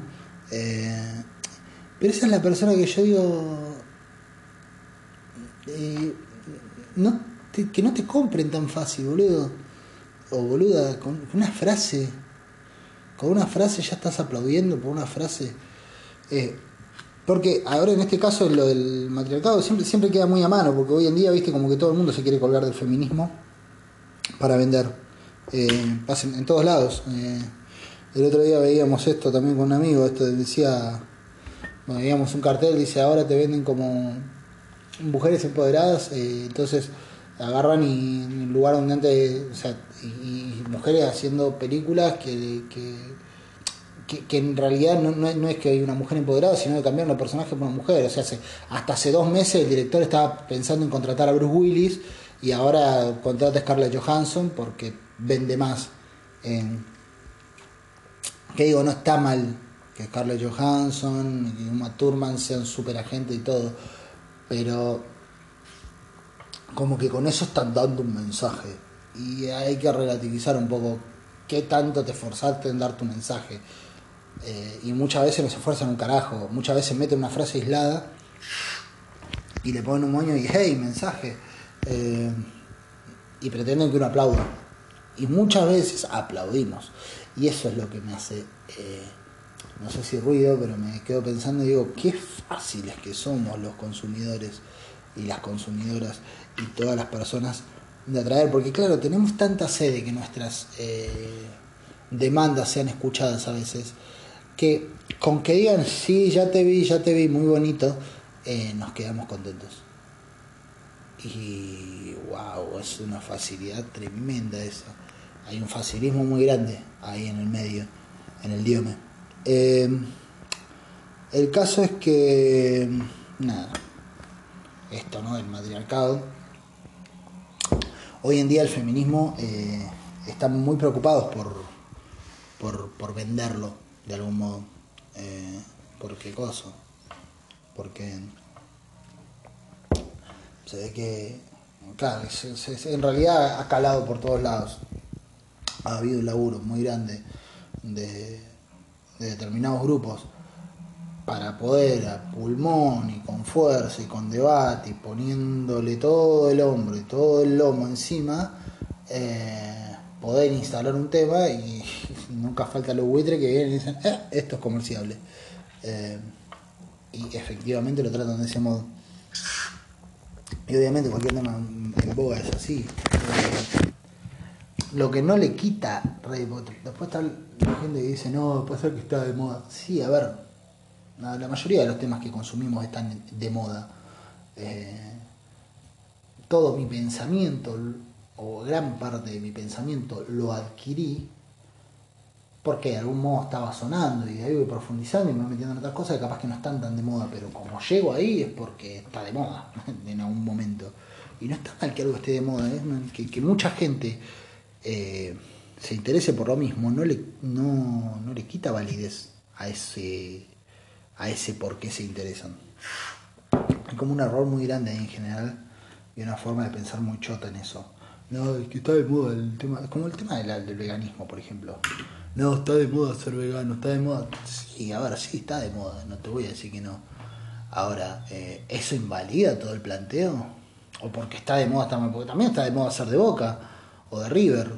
Eh, pero esa es la persona que yo digo, eh, no que no te compren tan fácil, boludo. O boluda, con una frase, con una frase ya estás aplaudiendo por una frase. Eh, porque ahora en este caso lo del matriarcado siempre, siempre queda muy a mano, porque hoy en día, viste, como que todo el mundo se quiere colgar del feminismo para vender. Eh, en todos lados. Eh, el otro día veíamos esto también con un amigo, esto decía, veíamos un cartel, dice, ahora te venden como mujeres empoderadas, eh, entonces agarran y en el lugar donde antes, o sea, y, mujeres haciendo películas que, que, en realidad no, es, que hay una mujer empoderada, sino que cambiar un personaje por una mujer. O sea, hace, hasta hace dos meses el director estaba pensando en contratar a Bruce Willis y ahora contrata a Scarlett Johansson porque vende más. En, que digo, no está mal que Scarlett Johansson y Uma Thurman sean super agentes y todo, pero como que con eso están dando un mensaje y hay que relativizar un poco qué tanto te esforzaste en dar tu mensaje. Eh, y muchas veces no se esfuerzan un carajo, muchas veces meten una frase aislada y le ponen un moño y hey, mensaje. Eh, y pretenden que uno aplauda. Y muchas veces aplaudimos. Y eso es lo que me hace, eh, no sé si ruido, pero me quedo pensando y digo, qué fáciles que somos los consumidores y las consumidoras y todas las personas de atraer, porque claro, tenemos tanta sede que nuestras demandas sean escuchadas a veces, que con que digan, sí, ya te vi, ya te vi, muy bonito, eh, nos quedamos contentos. Y wow, es una facilidad tremenda eso. Hay un facilismo muy grande ahí en el medio, en el diome. Eh, el caso es que, nada, esto, ¿no? Del matriarcado. Hoy en día el feminismo eh, está muy preocupados por, por, venderlo de algún modo. Eh, ¿Por qué cosa? Porque se ve que, claro, en realidad ha calado por todos lados. Ha habido un laburo muy grande de, de determinados grupos para poder a pulmón y con fuerza y con debate y poniéndole todo el hombro y todo el lomo encima, eh, poder instalar un tema y, nunca falta los buitres que vienen y dicen, eh, esto es comerciable. Eh, y efectivamente lo tratan de ese modo. Y obviamente cualquier tema en boga es así. lo que no le quita Después está la gente que dice, no, puede ser que está de moda. Sí, a ver, la mayoría de los temas que consumimos están de moda. Eh, todo mi pensamiento, o gran parte de mi pensamiento, lo adquirí porque de algún modo estaba sonando y de ahí voy profundizando y me voy metiendo en otras cosas que capaz que no están tan de moda, pero como llego ahí es porque está de moda en algún momento. Y no está mal que algo esté de moda, ¿eh? que, mucha gente eh, se interese por lo mismo, no le, no, no le quita validez a ese a ese por qué se interesan. Hay como un error muy grande ahí en general y una forma de pensar muy chota en eso. No, es que está de moda el tema, como el tema del, veganismo, por ejemplo. No, está de moda ser vegano, está de moda. Sí, ahora sí está de moda, no te voy a decir que no. Ahora, eh, ¿eso invalida todo el planteo? ¿O porque está de moda, está Porque también está de moda ser de Boca, o de River,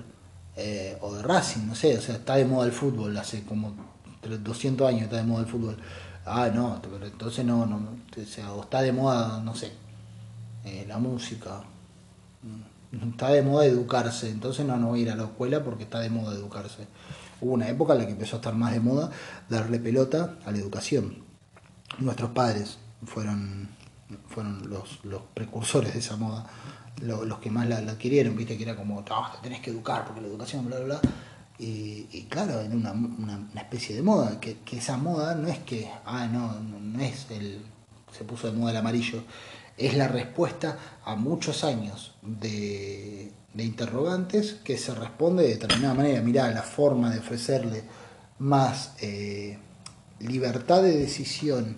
eh, o de Racing, no sé, o sea, está de moda el fútbol, hace como 200 años está de moda el fútbol ah, no, pero entonces no, no, o está de moda, no sé, eh, la música, mm, está de moda educarse, entonces no, no voy a ir a la escuela porque está de moda educarse. Hubo una época en la que empezó a estar más de moda darle pelota a la educación. Nuestros padres fueron, fueron los, los precursores de esa moda, los, que más la, adquirieron, viste que era como, te tenés que educar porque la educación, bla, bla, bla y, claro, en una, una, especie de moda, que, esa moda no es que, ah, no, no, es el, se puso de moda el amarillo, es la respuesta a muchos años de, interrogantes que se responde de determinada manera. Mirá, la forma de ofrecerle más eh, libertad de decisión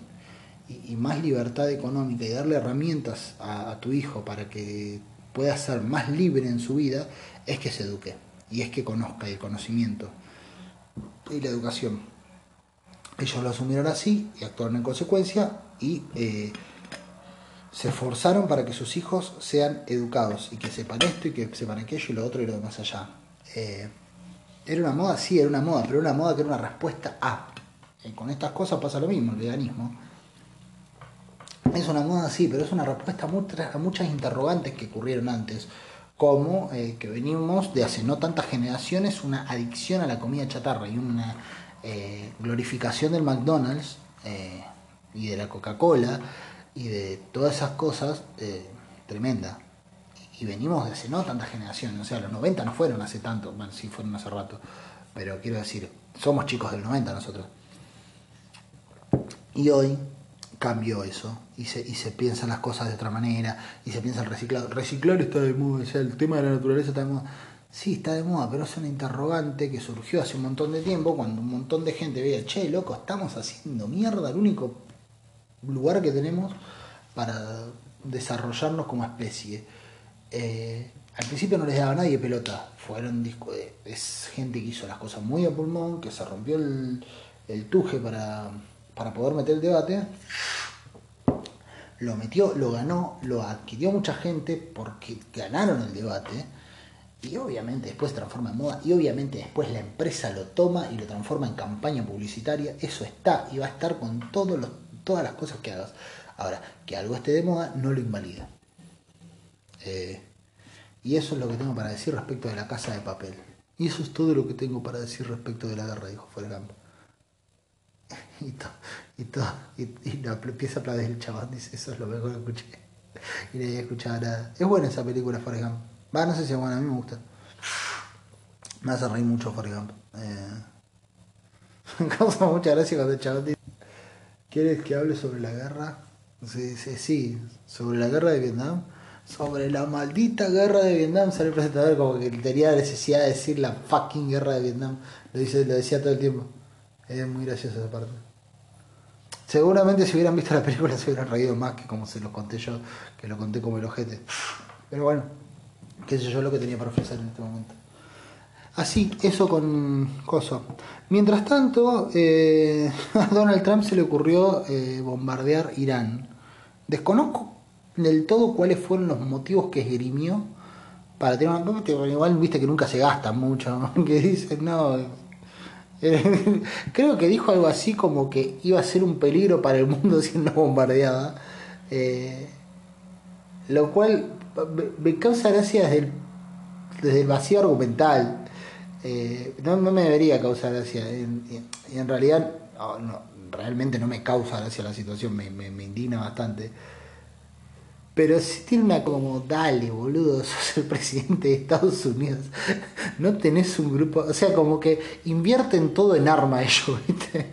y, más libertad económica y darle herramientas a, tu hijo para que pueda ser más libre en su vida, es que se eduque y es que conozca el conocimiento y la educación. Ellos lo asumieron así y actuaron en consecuencia y eh, se esforzaron para que sus hijos sean educados y que sepan esto y que sepan aquello y lo otro y lo demás allá. Eh, era una moda, sí, era una moda, pero era una moda que era una respuesta a. Eh, con estas cosas pasa lo mismo, el veganismo. Es una moda, sí, pero es una respuesta a muchas, interrogantes que ocurrieron antes, como eh, que venimos de hace no tantas generaciones una adicción a la comida chatarra y una glorificación del McDonald's y de la Coca-Cola y de todas esas cosas eh, tremenda. Y venimos de hace no tantas generaciones, o sea, los 90 no fueron hace tanto, bueno, sí fueron hace rato, pero quiero decir, somos chicos del 90 nosotros. Y hoy cambió eso y se, y se piensan las cosas de otra manera y se piensa el reciclado. Reciclar está de moda, o sea, el tema de la naturaleza está de moda. Sí, está de moda, pero es una interrogante que surgió hace un montón de tiempo cuando un montón de gente veía, che, loco, estamos haciendo mierda, el único lugar que tenemos para desarrollarnos como especie. Eh, al principio no les daba nadie pelota, fueron disco es gente que hizo las cosas muy a pulmón, que se rompió el, el tuje para, para poder meter el debate, lo metió, lo ganó, lo adquirió mucha gente porque ganaron el debate. Y obviamente después se transforma en moda y obviamente después la empresa lo toma y lo transforma en campaña publicitaria, eso está y va a estar con todos los todas las cosas que hagas. Ahora, que algo esté de moda no lo invalida. Eh, y eso es lo que tengo para decir respecto de la casa de papel. Y eso es todo lo que tengo para decir respecto de la guerra, dijo Forrest Y, todo, y, todo, y, y empieza a aplaudir el chaval, dice, eso es lo mejor que escuché. Y no había escuchado nada. Es buena esa película, Forrest. Va, no sé si es buena, a mí me gusta. Me hace reír mucho Forrest Gump. Eh, me causa mucha gracia cuando el chaval dice ¿Quieres que hable sobre la guerra? Sí, sí, sobre la guerra de Vietnam. Sobre la maldita guerra de Vietnam, sale el presentador como que tenía la necesidad de decir la fucking guerra de Vietnam. Lo, dice, lo decía todo el tiempo. Es muy graciosa esa parte. Seguramente si hubieran visto la película se hubieran reído más que como se los conté yo, que lo conté como el ojete. Pero bueno, qué sé yo lo que tenía para ofrecer en este momento. Así, eso con Coso. Mientras tanto, eh, a Donald Trump se le ocurrió eh, bombardear Irán. Desconozco del todo cuáles fueron los motivos que esgrimió para tener una... Igual viste que nunca se gasta mucho, que dicen, no... Eh, creo que dijo algo así como que iba a ser un peligro para el mundo siendo bombardeada. lo cual me causa gracia desde el, desde el vacío argumental eh, no, me debería causar gracia. Y en, realidad, no, realmente no me causa gracia la situación, me, me, indigna bastante. Pero si tiene una como, dale, boludo, sos el presidente de Estados Unidos. No tenés un grupo, o sea, como que invierten todo en arma ellos, ¿viste?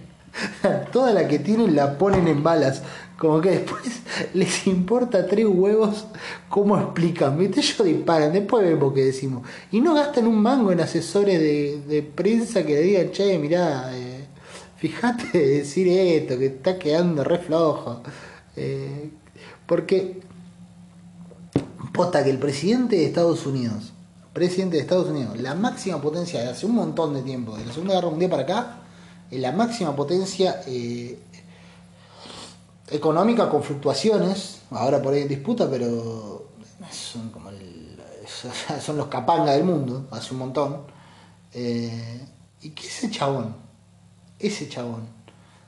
Toda la que tienen la ponen en balas. Como que después les importa tres huevos cómo explican. ¿Viste? Ellos disparan, después vemos qué decimos. Y no gastan un mango en asesores de, prensa que le digan, che, mirá, eh, fíjate de decir esto, que está quedando re flojo. Eh, porque, posta que el presidente de Estados Unidos, presidente de Estados Unidos, la máxima potencia de hace un montón de tiempo, de la Segunda Guerra Mundial para acá, la máxima potencia eh, económica con fluctuaciones, ahora por ahí en disputa, pero son como son los capanga del mundo, hace un montón. Eh, y que ese chabón, ese chabón,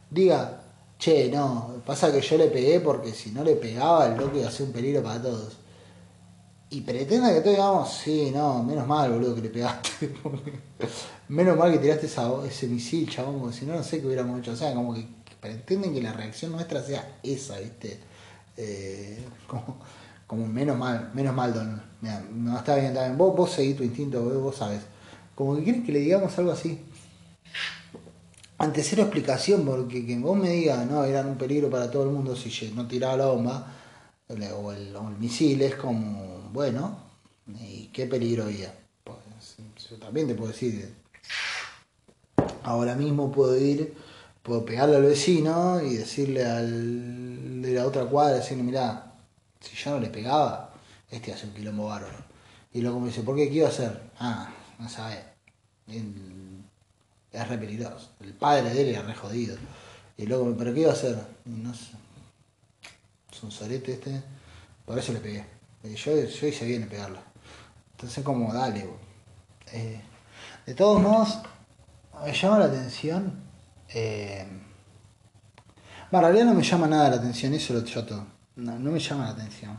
diga, che, no, pasa que yo le pegué porque si no le pegaba el loco iba a ser un peligro para todos. Y pretenda que todos digamos, sí, no, menos mal, boludo, que le pegaste. menos mal que tiraste ese misil, chabón, porque si no, no sé qué hubiéramos hecho. O sea, como que pretenden que la reacción nuestra sea esa, ¿viste? Eh, como, menos mal, menos mal, Don. No está bien, está. Vos, vos seguís tu instinto, vos, sabes. Como que quieren que le digamos algo así. Ante cero explicación, porque que vos me digas, no, eran un peligro para todo el mundo si no tiraba la bomba o el, o misil, es como, bueno, ¿y qué peligro había? Pues, yo también te puedo decir, ahora mismo puedo ir puedo pegarle al vecino y decirle al de la otra cuadra, decirle, mirá, si yo no le pegaba, este hace un quilombo bárbaro. Y luego me dice, ¿por qué? ¿Qué iba a hacer? Ah, no sabe. Es re peligroso. El padre de él era re jodido. Y luego, ¿pero qué iba a hacer? No sé. Es un sorete este. Por eso le pegué. Yo, yo hice bien en pegarlo. Entonces como, dale. Eh, de todos modos, me llama la atención. Eh, en realidad no me llama nada la atención, eso lo trato. No, no me llama la atención.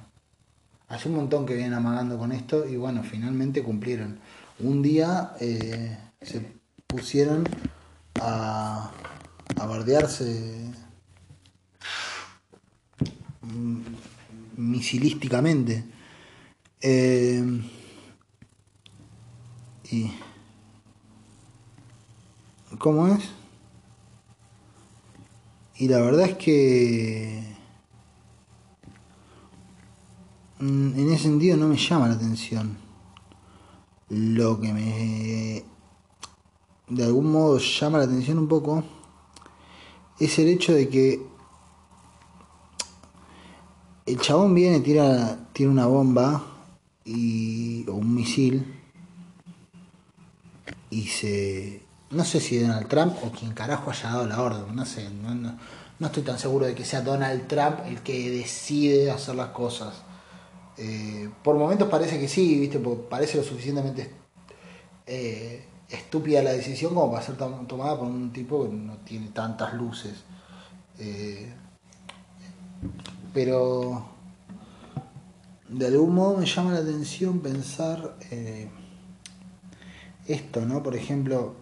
Hace un montón que vienen amagando con esto y bueno, finalmente cumplieron. Un día eh, se pusieron a, a bardearse misilísticamente. Eh, y ¿Cómo es? Y la verdad es que mm, en ese sentido no me llama la atención. Lo que me de algún modo llama la atención un poco es el hecho de que el chabón viene, tira, una bomba y, o un misil y se... No sé si Donald Trump o quien carajo haya dado la orden, no sé, no, estoy tan seguro de que sea Donald Trump el que decide hacer las cosas. Eh, por momentos parece que sí, ¿viste? Porque parece lo suficientemente eh, estúpida la decisión como para ser tomada por un tipo que no tiene tantas luces. Eh, pero de algún modo me llama la atención pensar esto, ¿no? Por ejemplo,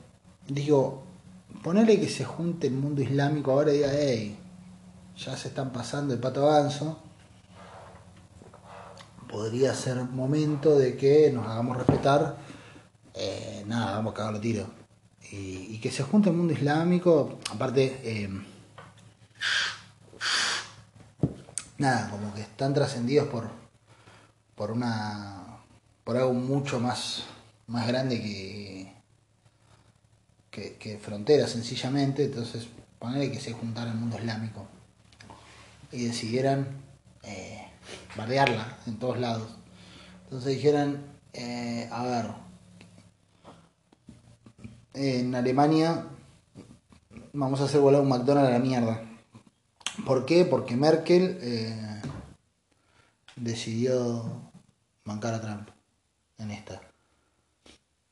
digo, ponerle que se junte el mundo islámico ahora y diga, hey, ya se están pasando el pato ganso, podría ser momento de que nos hagamos respetar, eh, nada, vamos a cagar los tiros. Y, que se junte el mundo islámico, aparte, eh, nada, como que están trascendidos por, por una, por algo mucho más más grande que, que, fronteras sencillamente, entonces ponerle que se juntara el mundo islámico y decidieran eh, bardearla en todos lados. Entonces dijeran, eh, a ver, en Alemania vamos a hacer volar un McDonald's a la mierda. ¿Por qué? Porque Merkel eh, decidió mancar a Trump en esta.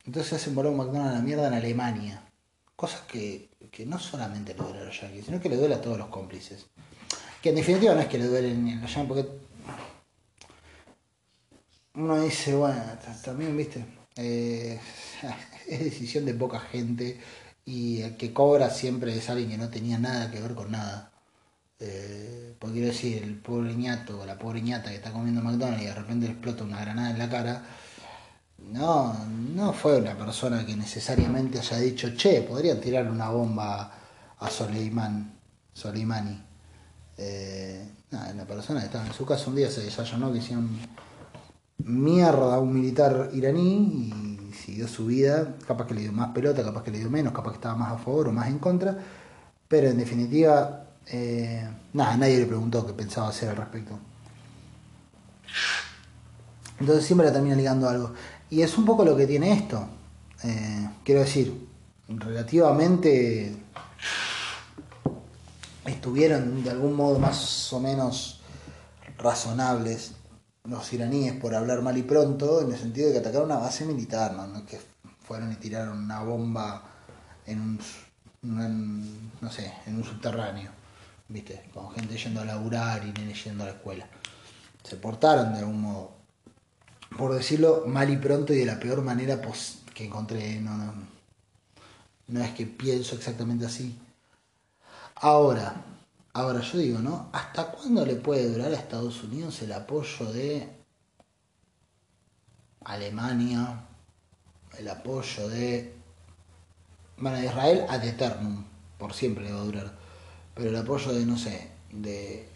Entonces hacen volar un McDonald's a la mierda en Alemania. Cosas que, no solamente le duele a los yankees, sino que le duele a todos los cómplices. Que en definitiva no es que le duelen a los yankees, porque uno dice, bueno, también, viste, eh, es decisión de poca gente y el que cobra siempre es alguien que no tenía nada que ver con nada. Eh, porque quiero decir, el pobre ñato o la pobre ñata que está comiendo McDonald's y de repente le explota una granada en la cara, no, no fue una persona que necesariamente haya dicho, che, podrían tirar una bomba a Soleimán, Soleimani. Eh, una persona que estaba en su casa un día se desayunó que hicieron mierda a un militar iraní y siguió su vida, capaz que le dio más pelota, capaz que le dio menos, capaz que estaba más a favor o más en contra, pero en definitiva, eh, nada, nadie le preguntó qué pensaba hacer al respecto. Entonces siempre la termina ligando algo. Y es un poco lo que tiene esto. Eh, quiero decir, relativamente estuvieron de algún modo más o menos razonables los iraníes por hablar mal y pronto, en el sentido de que atacaron una base militar, no, que fueron y tiraron una bomba en un, no sé, en un subterráneo, viste, con gente yendo a laburar y ni yendo a la escuela. Se portaron de algún modo por decirlo mal y pronto y de la peor manera que encontré. No, no, no es que pienso exactamente así. Ahora, ahora yo digo, ¿no? ¿Hasta cuándo le puede durar a Estados Unidos el apoyo de Alemania, el apoyo de, bueno, de Israel ad eternum, por siempre le va a durar, pero el apoyo de, no sé, de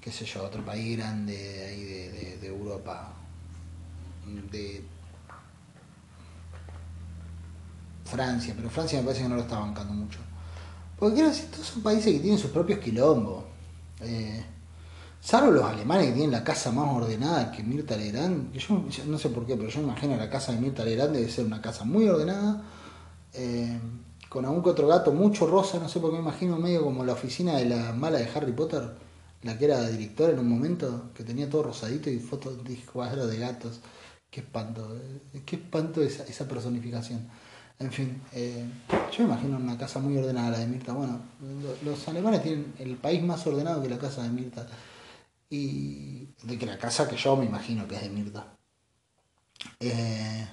qué sé yo, otro país grande ahí de, Europa, de Francia, pero Francia me parece que no lo está bancando mucho. Porque quiero decir, todos son países que tienen sus propios quilombos. Eh, salvo los alemanes que tienen la casa más ordenada que Mirta Legrand. Que yo, no sé por qué, pero yo imagino la casa de Mirta Legrand debe ser una casa muy ordenada. eh, con algún que otro gato, mucho rosa, no sé por qué me imagino medio como la oficina de la mala de Harry Potter, la que era directora en un momento, que tenía todo rosadito y fotos de cuadros de gatos. Qué espanto, eh, qué espanto esa, personificación. En fin, eh, yo me imagino una casa muy ordenada la de Mirta. Bueno, lo- los alemanes tienen el país más ordenado que la casa de Mirta. Y de que la casa que yo me imagino que es de Mirta. Eh,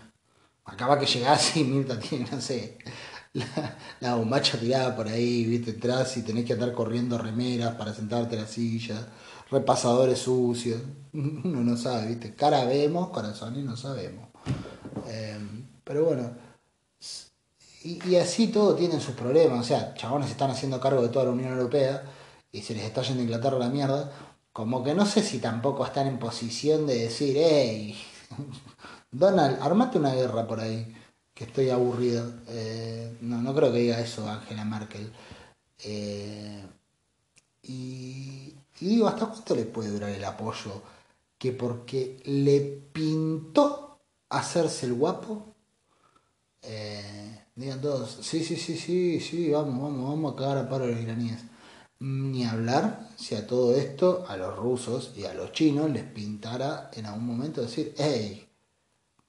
acaba que llegás y Mirta tiene, no sé, la, bombacha tirada por ahí, viste, atrás y tenés que andar corriendo remeras para sentarte en la silla, repasadores sucios, uno no sabe, viste, cara vemos, corazones no sabemos. Eh, pero bueno, y, y así todo tienen sus problemas, o sea, chabones están haciendo cargo de toda la Unión Europea y se les está yendo a Inglaterra la mierda, como que no sé si tampoco están en posición de decir, hey, Donald, armate una guerra por ahí, que estoy aburrido. Eh, no, no creo que diga eso Angela Merkel. Eh, y, y digo, ¿hasta cuánto le puede durar el apoyo? Que porque le pintó hacerse el guapo, eh, digan todos, sí, sí, sí, sí, sí, vamos, vamos, vamos a cagar a paro a los iraníes. Ni hablar si a todo esto, a los rusos y a los chinos les pintara en algún momento decir, hey,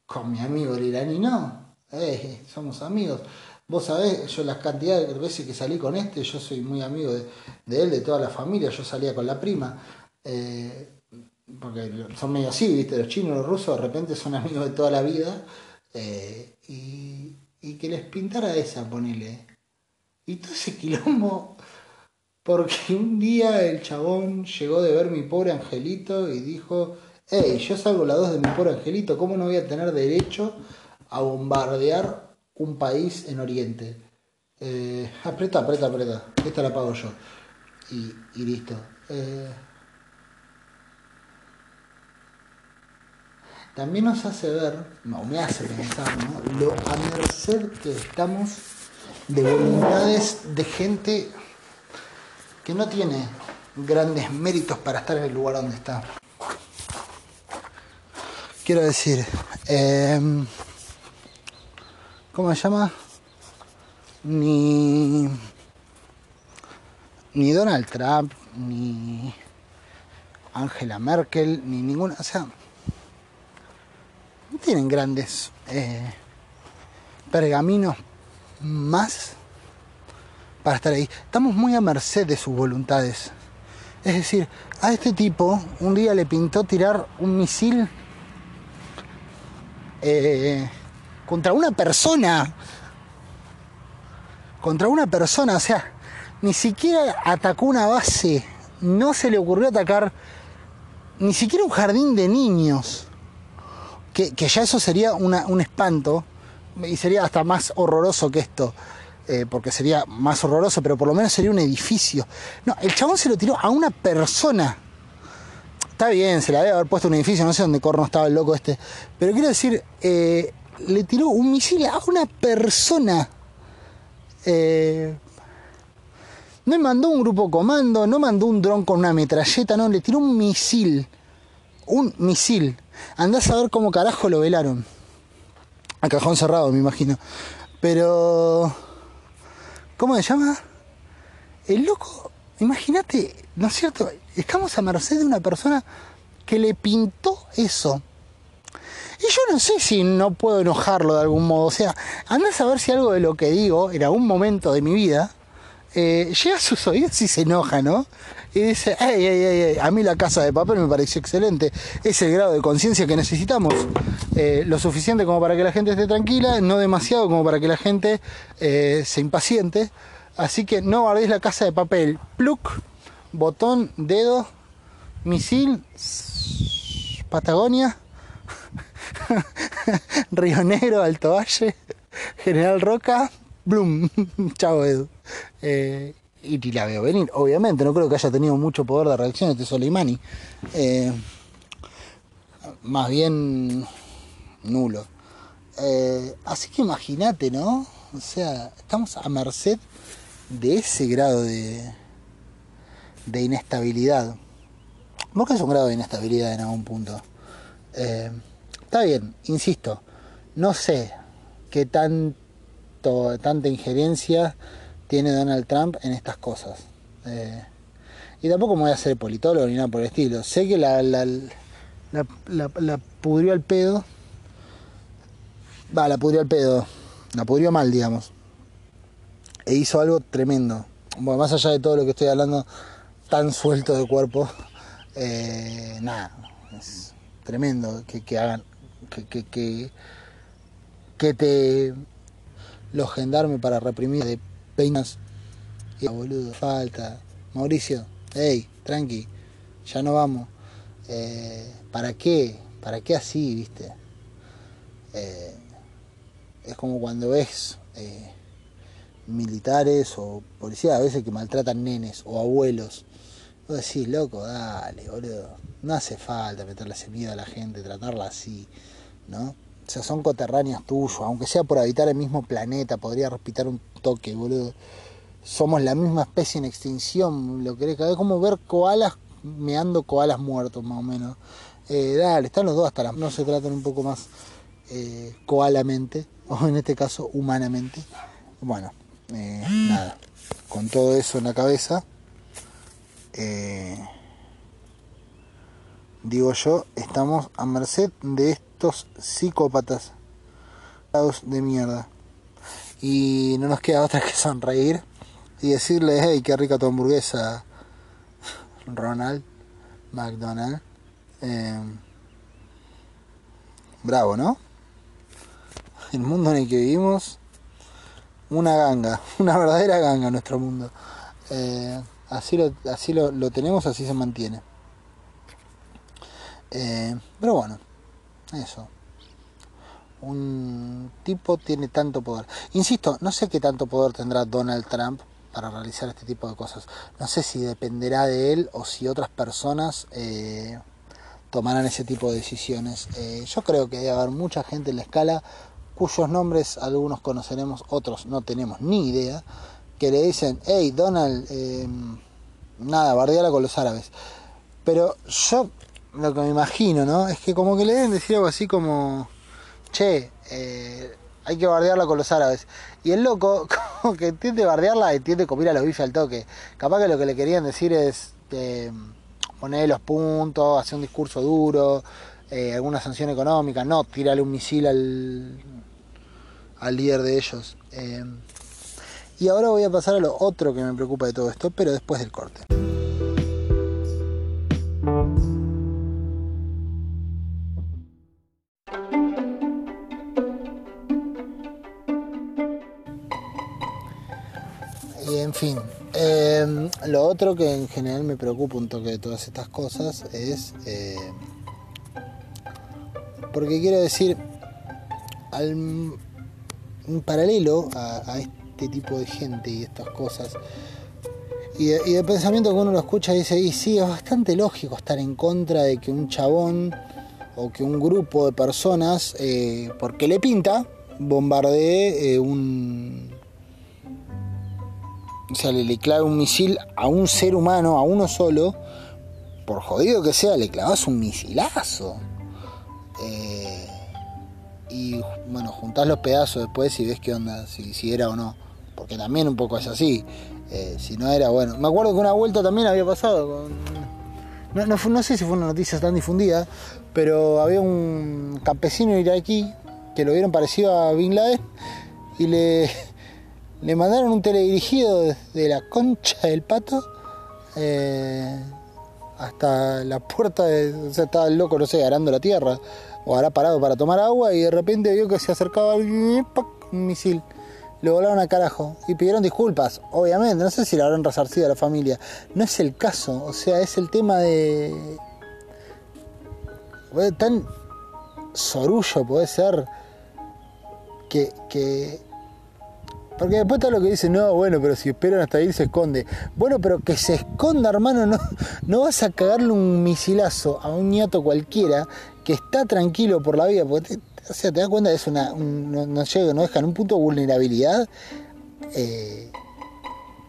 con mi amigo el iraní no, hey, somos amigos. Vos sabés, yo las cantidades de veces que salí con este, yo soy muy amigo de, él, de toda la familia, yo salía con la prima. eh, porque son medio así, ¿viste? Los chinos, los rusos de repente son amigos de toda la vida. eh, y, y que les pintara esa, ponele. Y todo ese quilombo, porque un día el chabón llegó de ver mi pobre angelito y dijo, hey, yo salgo la 2 de mi pobre angelito, ¿cómo no voy a tener derecho a bombardear un país en Oriente? Eh, aprieta, aprieta, aprieta, esta la pago yo. Y, y listo. Eh, también nos hace ver, no, me hace pensar, ¿no? Lo a merced que estamos de voluntades de gente que no tiene grandes méritos para estar en el lugar donde está. Quiero decir, eh, ¿cómo se llama? Ni, ni Donald Trump, ni Angela Merkel, ni ninguna, o sea, no tienen grandes eh, pergaminos más para estar ahí. Estamos muy a merced de sus voluntades. Es decir, a este tipo un día le pintó tirar un misil eh, contra una persona. Contra una persona, o sea, ni siquiera atacó una base. No se le ocurrió atacar ni siquiera un jardín de niños. Que, que ya eso sería un espanto y sería hasta más horroroso que esto. eh, porque sería más horroroso, pero por lo menos sería un edificio. No, el chabón se lo tiró a una persona. Está bien, se la debe haber puesto un edificio, no sé dónde corno estaba el loco este. Pero quiero decir, eh, le tiró un misil a una persona. Eh, no mandó un grupo comando, no mandó un dron con una metralleta, no, le tiró un misil. Un misil. Andás a ver cómo carajo lo velaron. A cajón cerrado, me imagino. Pero. ¿Cómo se llama? El loco, imagínate, ¿no es cierto? Estamos a merced de una persona que le pintó eso. Y yo no sé si no puedo enojarlo de algún modo. O sea, anda a saber si algo de lo que digo en algún momento de mi vida eh, llega a sus oídos y se enoja, ¿no? Y dice, ey, ey, ey, ey, a mí la casa de papel me pareció excelente. Es el grado de conciencia que necesitamos. Eh, lo suficiente como para que la gente esté tranquila, no demasiado como para que la gente eh, se impaciente. Así que no guardéis la casa de papel. Pluk, botón, dedo, misil, Patagonia, Río Negro, Alto Valle, General Roca, Blum. Chao, Edu. Eh, y ni la veo venir, obviamente. No creo que haya tenido mucho poder de reacción este Soleimani. Eh, más bien nulo. Eh, así que imagínate, ¿no? O sea, estamos a merced de ese grado de, de inestabilidad. Porque es un grado de inestabilidad en algún punto. Eh, está bien, insisto, no sé qué tanto, tanta injerencia tiene Donald Trump en estas cosas. Eh, y tampoco me voy a hacer politólogo ni nada por el estilo. Sé que la, la, la, pudrió al pedo. Va, la pudrió al pedo. La pudrió mal, digamos. E hizo algo tremendo. Bueno, más allá de todo lo que estoy hablando tan suelto de cuerpo, eh, nada, es tremendo que, que hagan, que, que, que, que te los gendarmes para reprimir de peinas y boludo, falta. Mauricio, hey, tranqui, ya no vamos. Eh, ¿Para qué? ¿Para qué así, viste? Eh, es como cuando ves eh, militares o policías a veces que maltratan nenes o abuelos. Vos decís, loco, dale, boludo. No hace falta meterle ese miedo a la gente, tratarla así, ¿no? O sea, son coterráneos tuyos, aunque sea por habitar el mismo planeta, podría respirar un toque, boludo somos la misma especie en extinción, lo querés es como ver koalas meando koalas muertos más o menos. Eh, dale, están los dos hasta las... No se tratan un poco más eh, koalamente, o en este caso humanamente. Bueno, eh, nada, con todo eso en la cabeza, digo yo, estamos a merced de estos psicópatas de mierda. Y no nos queda otra que sonreír y decirle, hey, qué rica tu hamburguesa, Ronald McDonald. Em, bravo, ¿no? El mundo en el que vivimos, una ganga, una verdadera ganga nuestro mundo. Eh, así lo, así lo, lo, tenemos, así se mantiene. Eh, pero bueno, eso. Un tipo tiene tanto poder. Insisto, no sé qué tanto poder tendrá Donald Trump para realizar este tipo de cosas. No sé si dependerá de él o si otras personas eh, tomarán ese tipo de decisiones. Eh, yo creo que debe haber mucha gente en la escala cuyos nombres algunos conoceremos, otros no tenemos ni idea, que le dicen, hey Donald, eh, nada, bardeala con los árabes. Pero yo lo que me imagino, ¿no? Es que como que le deben decir algo así como, che, eh, hay que bardearla con los árabes. Y el loco, como que entiende bardearla y entiende comer a los bifes al toque. Capaz que lo que le querían decir es eh, los puntos, hacer un discurso duro, eh, alguna sanción económica, no tirarle un misil al, al líder de ellos. Eh, y ahora voy a pasar a lo otro que me preocupa de todo esto, pero después del corte. Lo otro que en general me preocupa un toque de todas estas cosas es, eh, porque quiero decir, al, en paralelo a, este tipo de gente y estas cosas, y de, pensamiento que uno lo escucha dice, y sí, es bastante lógico estar en contra de que un chabón o que un grupo de personas, eh, porque le pinta, bombardee eh, un sea, le, le un misil a un ser humano, a uno solo, por jodido que sea, le clavas un misilazo. Eh, y bueno, juntás los pedazos después y ves qué onda, si, si era o no. Porque también un poco es así. Eh, si no era, bueno. Me acuerdo que una vuelta también había pasado con. No, no, no sé si fue una noticia tan difundida, pero había un campesino iraquí que lo vieron parecido a Bin Laden y le, le mandaron un teledirigido desde la concha del pato eh, hasta la puerta de. O sea, estaba el loco, no sé, arando la tierra. O hará parado para tomar agua y de repente vio que se acercaba un misil. Le volaron a carajo y pidieron disculpas, obviamente. No sé si le habrán resarcido a la familia. No es el caso, o sea, es el tema de. Tan sorullo puede ser que, que porque después está lo que dice, no, bueno, pero si esperan hasta ahí se esconde. Bueno, pero que se esconda, hermano, no, no vas a cagarle un misilazo a un nieto cualquiera que está tranquilo por la vida, porque o sea, te das cuenta, es una, no, no, llega, no dejan un punto de vulnerabilidad eh,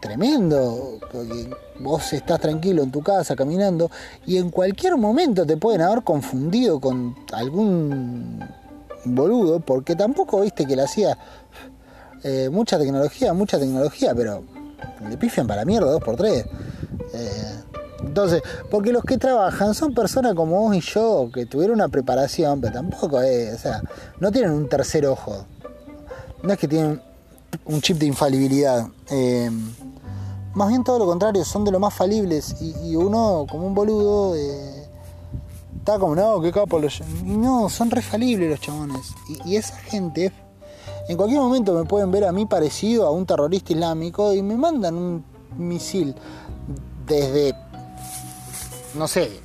tremendo, porque vos estás tranquilo en tu casa caminando y en cualquier momento te pueden haber confundido con algún boludo, porque tampoco viste que le hacía eh, mucha tecnología, mucha tecnología, pero le pifian para mierda dos por tres. Eh, entonces, porque los que trabajan son personas como vos y yo, que tuvieron una preparación, pero tampoco es, o sea, no tienen un tercer ojo. No es que tienen un chip de infalibilidad. Eh, más bien todo lo contrario, son de lo más falibles. Y, uno, como un boludo, eh, está como, no, qué capo los. No, son refalibles los chabones. Y, y esa gente, en cualquier momento me pueden ver a mí parecido a un terrorista islámico y me mandan un misil desde no sé,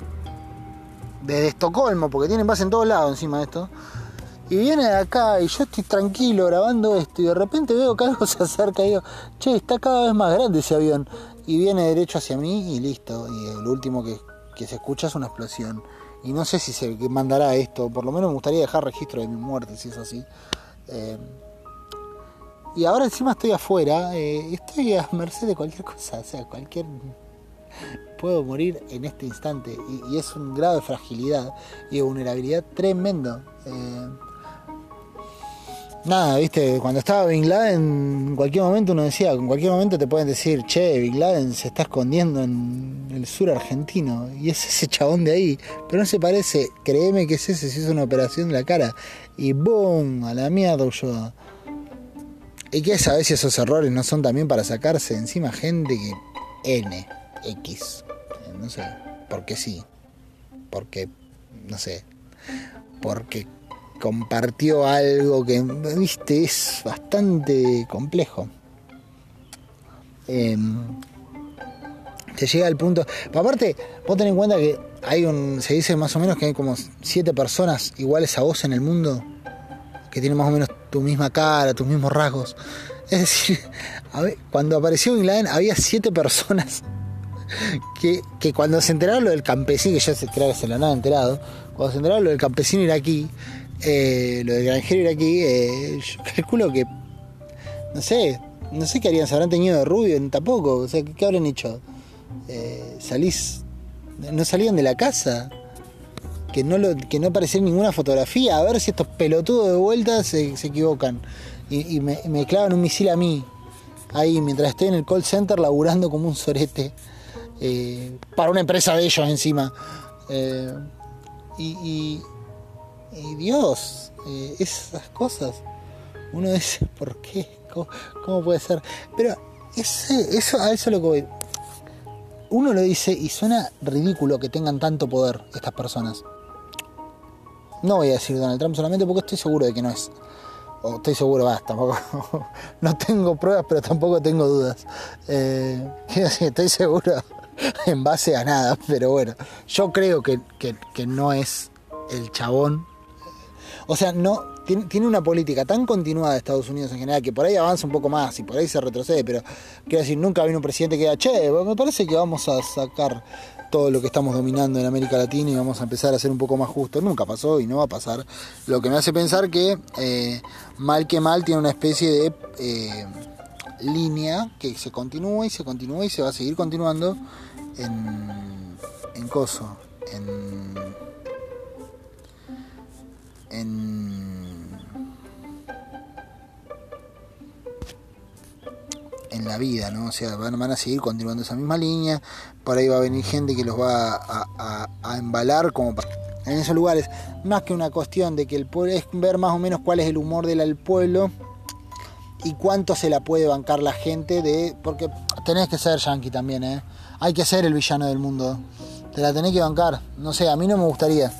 desde Estocolmo, porque tienen base en todos lados encima de esto. Y viene de acá y yo estoy tranquilo grabando esto y de repente veo que algo se acerca y digo, che, está cada vez más grande ese avión. Y viene derecho hacia mí y listo. Y lo último que, se escucha es una explosión. Y no sé si se mandará esto, por lo menos me gustaría dejar registro de mi muerte si es así. Eh, y ahora encima estoy afuera, eh, estoy a merced de cualquier cosa, o sea, cualquier puedo morir en este instante y, es un grado de fragilidad y de vulnerabilidad tremendo. Eh, nada, viste, cuando estaba Bin Laden, en cualquier momento uno decía, en cualquier momento te pueden decir, che, Bin Laden se está escondiendo en el sur argentino y es ese chabón de ahí, pero no se parece, créeme que es ese, si es una operación de la cara y boom, a la mierda yo. Y que a veces esos errores no son también para sacarse encima gente que N. X. No sé, porque sí. Porque, no sé, porque compartió algo que, viste, es bastante complejo. Eh, te llega al punto. Aparte, vos ten en cuenta que hay un. Se dice más o menos que hay como siete personas iguales a vos en el mundo. Que tienen más o menos tu misma cara, tus mismos rasgos. Es decir, cuando apareció Bin Laden había siete personas que, cuando se enteraron lo del campesino, que ya se, creo que se lo han enterado, cuando se enteraron lo del campesino iraquí, eh, lo del granjero iraquí, eh, yo calculo que, no sé, no sé qué harían, se habrán tenido de rubio, tampoco, o sea, ¿qué, habrán hecho? Eh, salís, no salían de la casa, que no, lo, que no aparecía ninguna fotografía, a ver si estos pelotudos de vuelta se, equivocan. Y, me, clavan un misil a mí, ahí, mientras estoy en el call center laburando como un sorete. Eh, para una empresa de ellos encima. Eh, y, Dios, eh, esas cosas, uno dice, ¿por qué? ¿Cómo, puede ser? Pero ese, eso, a eso lo que voy. Uno lo dice y suena ridículo que tengan tanto poder estas personas. No voy a decir Donald Trump solamente porque estoy seguro de que no es. O estoy seguro, basta, tampoco. no tengo pruebas, pero tampoco tengo dudas. estoy seguro en base a nada, pero bueno, yo creo que, no es el chabón. O sea, no tiene, una política tan continuada de Estados Unidos en general que por ahí avanza un poco más y por ahí se retrocede, pero quiero decir, nunca vino un presidente que diga, che, me parece que vamos a sacar todo lo que estamos dominando en América Latina y vamos a empezar a ser un poco más justo. Nunca pasó y no va a pasar. Lo que me hace pensar que eh, mal que mal tiene una especie de eh, línea que se continúa y se continúa y se va a seguir continuando en, en Coso, en, en, en la vida, ¿no? O sea, van, a seguir continuando esa misma línea, por ahí va a venir gente que los va a, embalar como en esos lugares, más que una cuestión de que el pueblo es ver más o menos cuál es el humor del pueblo y cuánto se la puede bancar la gente de porque tenés que ser yankee también, ¿eh? hay que ser el villano del mundo. Te la tenés que bancar. No sé, a mí no me gustaría.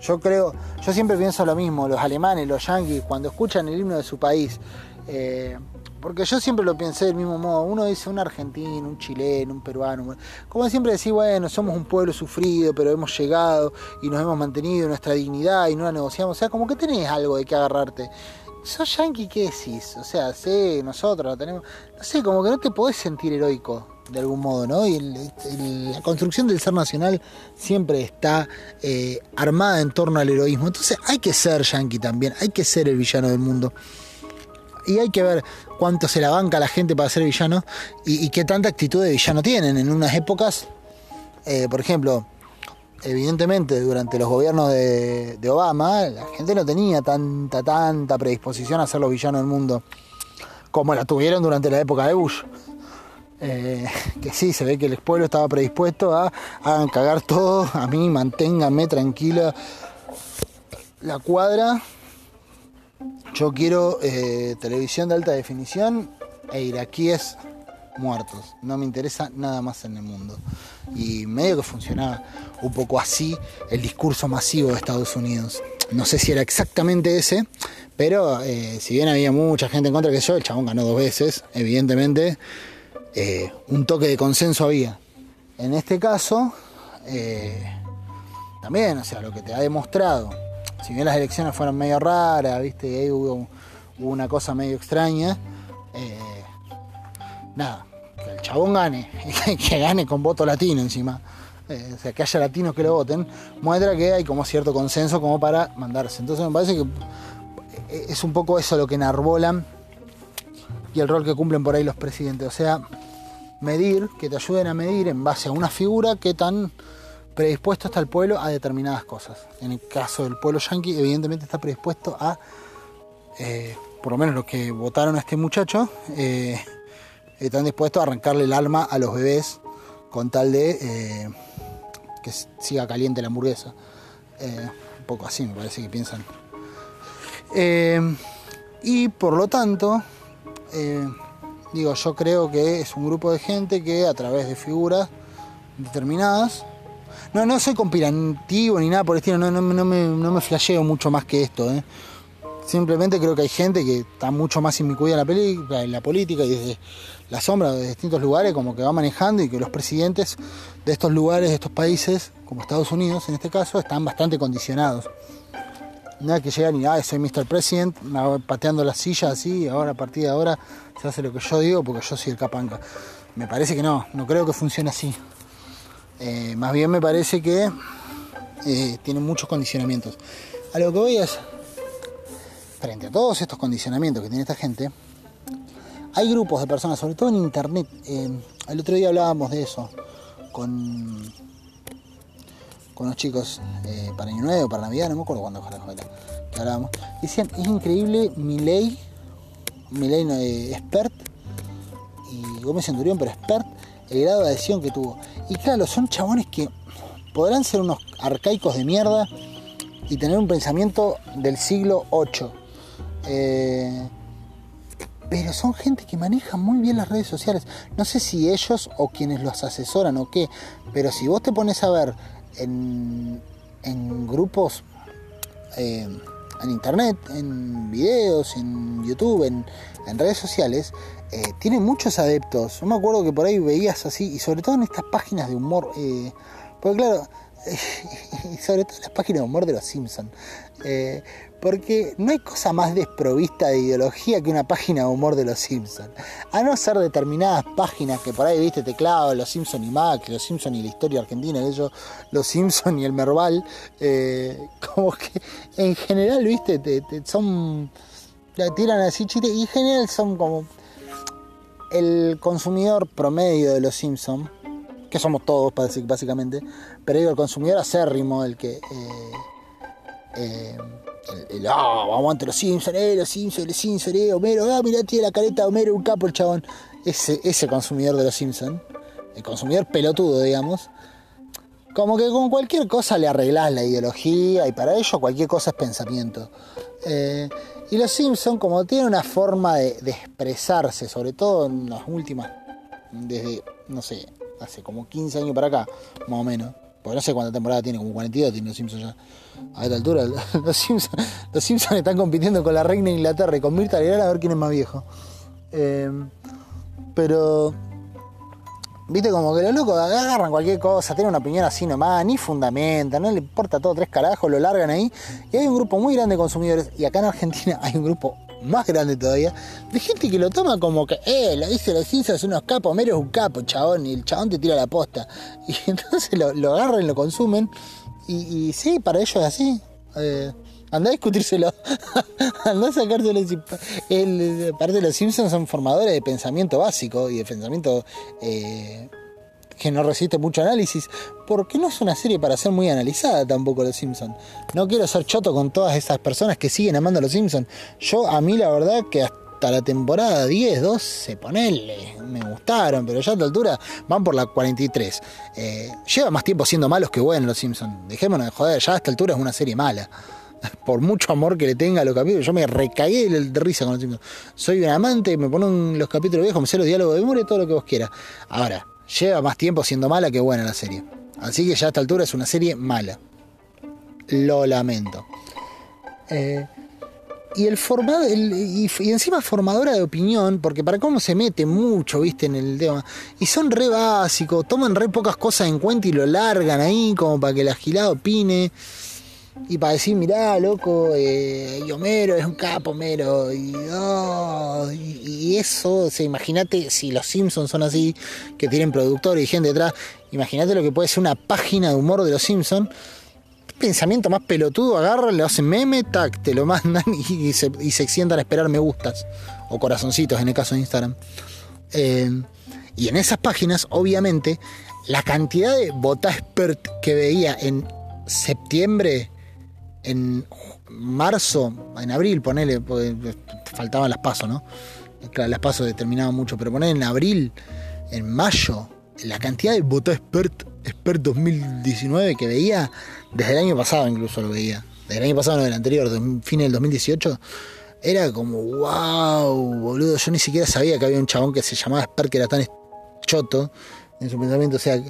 Yo creo, yo siempre pienso lo mismo, los alemanes, los yanquis, cuando escuchan el himno de su país. Eh, porque yo siempre lo pensé del mismo modo. Uno dice un argentino, un chileno, un peruano. Como siempre decís, bueno, somos un pueblo sufrido, pero hemos llegado y nos hemos mantenido nuestra dignidad y no la negociamos. O sea, como que tenés algo de qué agarrarte. ¿Sos yanqui qué decís? O sea, sé, nosotros lo tenemos. No sé, como que no te podés sentir heroico de algún modo, ¿no? Y la construcción del ser nacional siempre está eh, armada en torno al heroísmo. Entonces hay que ser yankee también, hay que ser el villano del mundo. Y hay que ver cuánto se la banca la gente para ser villano y, qué tanta actitud de villano tienen. En unas épocas, eh, por ejemplo, evidentemente durante los gobiernos de, Obama, la gente no tenía tanta, tanta predisposición a ser los villanos del mundo como la tuvieron durante la época de Bush. Eh, que sí, se ve que el pueblo estaba predispuesto a hagan cagar todo, a mí manténganme tranquila la cuadra. Yo quiero eh, televisión de alta definición e iraquíes muertos. No me interesa nada más en el mundo. Y medio que funcionaba un poco así el discurso masivo de Estados Unidos. No sé si era exactamente ese, pero eh, si bien había mucha gente en contra que yo, el chabón ganó dos veces, evidentemente. Eh, un toque de consenso había. En este caso, también, o sea, lo que te ha demostrado, si bien las elecciones fueron medio raras, viste, y ahí hubo, una cosa medio extraña, eh, nada, que el chabón gane, que gane con voto latino encima, o sea, que haya latinos que lo voten, muestra que hay como cierto consenso como para mandarse. Entonces me parece que es un poco eso lo que enarbolan y el rol que cumplen por ahí los presidentes. O sea, medir, que te ayuden a medir en base a una figura que tan predispuesto está el pueblo a determinadas cosas. En el caso del pueblo yanqui, evidentemente está predispuesto a, eh, por lo menos los que votaron a este muchacho, eh, están dispuestos a arrancarle el alma a los bebés con tal de eh, que siga caliente la hamburguesa. un poco así me parece que piensan. y por lo tanto, digo, yo creo que es un grupo de gente que a través de figuras determinadas, no, no soy conspirativo ni nada por el estilo, no, no, no, me, no me flasheo mucho más que esto. ¿eh? Simplemente creo que hay gente que está mucho más inmiscuida en la, en la política y desde la sombra de distintos lugares como que va manejando y que los presidentes de estos lugares, de estos países, como Estados Unidos en este caso, están bastante condicionados nada que llegan y, ah, soy Mr. President, pateando la silla así, ahora a partir de ahora se hace lo que yo digo porque yo soy el capanca. Me parece que no, no creo que funcione así. Eh, más bien me parece que eh, tiene muchos condicionamientos. A lo que voy es, frente a todos estos condicionamientos que tiene esta gente, hay grupos de personas, sobre todo en internet. Eh, el otro día hablábamos de eso con con unos chicos eh, para Año Nuevo, para Navidad, no me acuerdo cuándo era, que hablábamos. Decían, es increíble mi ley, mi ley no, expert, y Gómez Centurión, pero expert, el grado de adhesión que tuvo. Y claro, son chabones que podrán ser unos arcaicos de mierda y tener un pensamiento del siglo VIII. Eh, pero son gente que maneja muy bien las redes sociales. No sé si ellos o quienes los asesoran o qué, pero si vos te pones a ver en, grupos, eh, en internet, en videos, en YouTube, en, redes sociales, eh, tiene muchos adeptos. Yo me acuerdo que por ahí veías así, y sobre todo en estas páginas de humor, eh, porque claro, sobre todo en las páginas de humor de los Simpsons. Porque no hay cosa más desprovista de ideología que una página de humor de los Simpsons. A no ser determinadas páginas que por ahí viste teclado, los Simpsons y Mac, los Simpsons y la historia argentina, ellos, los Simpsons y el Merval, eh, como que en general, viste, te, son. La tiran así chiste y en general son como el consumidor promedio de los Simpsons, que somos todos básicamente, pero digo el consumidor acérrimo, el que. Eh, eh, el, ah, aguante los Simpsons, eh, los Simpsons, los Simpsons, eh, Homero, ah, mirá, tiene la careta de Homero, un capo el chabón. Ese, ese consumidor de los Simpsons, el consumidor pelotudo, digamos, como que con cualquier cosa le arreglás la ideología y para ello cualquier cosa es pensamiento. Eh, y los Simpsons, como tienen una forma de, expresarse, sobre todo en las últimas, desde, no sé, hace como 15 años para acá, más o menos, porque no sé cuánta temporada tiene, como 42 tiene los Simpsons ya. A esta altura, los Simpsons, están compitiendo con la reina de Inglaterra y con Mirta Legrand a ver quién es más viejo. Em, pero, viste, como que los locos agarran cualquier cosa, tienen una opinión así nomás, ni fundamenta, no le importa todo tres carajos, lo largan ahí. Y hay un grupo muy grande de consumidores, y acá en Argentina hay un grupo más grande todavía, de gente que lo toma como que, eh, lo dice los Simpsons, unos capos, Mero es un capo, chabón, y el chabón te tira la posta. Y entonces lo, lo agarran, lo consumen, y, y sí, para ellos es así. Eh, Andá a discutírselo. Andá a sacárselo. El, aparte de los Simpsons son formadores de pensamiento básico y de pensamiento eh, que no resiste mucho análisis. Porque no es una serie para ser muy analizada tampoco los Simpsons. No quiero ser choto con todas esas personas que siguen amando a los Simpsons. Yo a mí la verdad que hasta la temporada 10, 12, ponele, me gustaron, pero ya a esta altura van por la 43. Eh, lleva más tiempo siendo malos que buenos los Simpsons. Dejémonos de joder, ya a esta altura es una serie mala por mucho amor que le tenga a los capítulos, yo me recagué de risa con los Simpsons. Soy un amante, me ponen los capítulos viejos, me sé los diálogos de memoria, todo lo que vos quieras. Ahora, lleva más tiempo siendo mala que buena la serie. Así que ya a esta altura es una serie mala. Lo lamento. Eh, y el formado y, encima formadora de opinión, porque para cómo se mete mucho, viste, en el tema. Y son re básicos, toman re pocas cosas en cuenta y lo largan ahí como para que la gilada opine y para decir, mirá, loco, eh, Homero es un capo, Homero, y, oh, y, eso, o imagínate si los Simpsons son así, que tienen productores y gente detrás, imagínate lo que puede ser una página de humor de los Simpsons. Pensamiento más pelotudo, agarran, le hacen meme, tac, te lo mandan y, se, y a esperar me gustas o corazoncitos en el caso de Instagram. Eh, y en esas páginas, obviamente, la cantidad de expert que veía en septiembre en marzo, en abril, ponele, faltaban las pasos, ¿no? Claro, las pasos determinaban mucho, pero poner en abril, en mayo, la cantidad de votos expert, expert 2019 que veía, desde el año pasado incluso lo veía, desde el año pasado, no del anterior, fin del 2018, era como, wow, boludo, yo ni siquiera sabía que había un chabón que se llamaba expert que era tan choto en su pensamiento, o sea,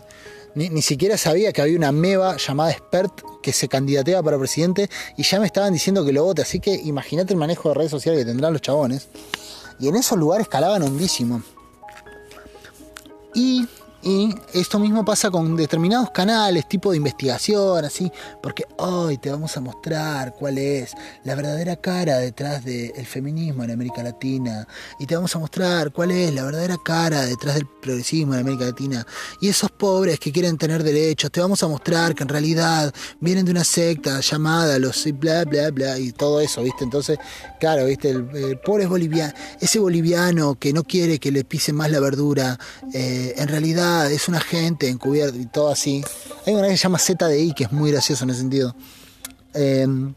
ni, siquiera sabía que había una meba llamada Expert que se candidateaba para presidente y ya me estaban diciendo que lo vote. Así que imagínate el manejo de redes sociales que tendrán los chabones. Y en esos lugares calaban hondísimo. Y y esto mismo pasa con determinados canales, tipo de investigación, así, porque hoy te vamos a mostrar cuál es la verdadera cara detrás del feminismo en América Latina. Y te vamos a mostrar cuál es la verdadera cara detrás del progresismo en América Latina. Y esos pobres que quieren tener derechos, te vamos a mostrar que en realidad vienen de una secta llamada los bla bla bla y todo eso, ¿viste? Entonces, claro, ¿viste? El, pobre boliviano, ese boliviano que no quiere que le pisen más la verdura, eh, en realidad es un agente encubierto y todo así. Hay una que se llama ZDI que es muy gracioso en ese sentido. Em,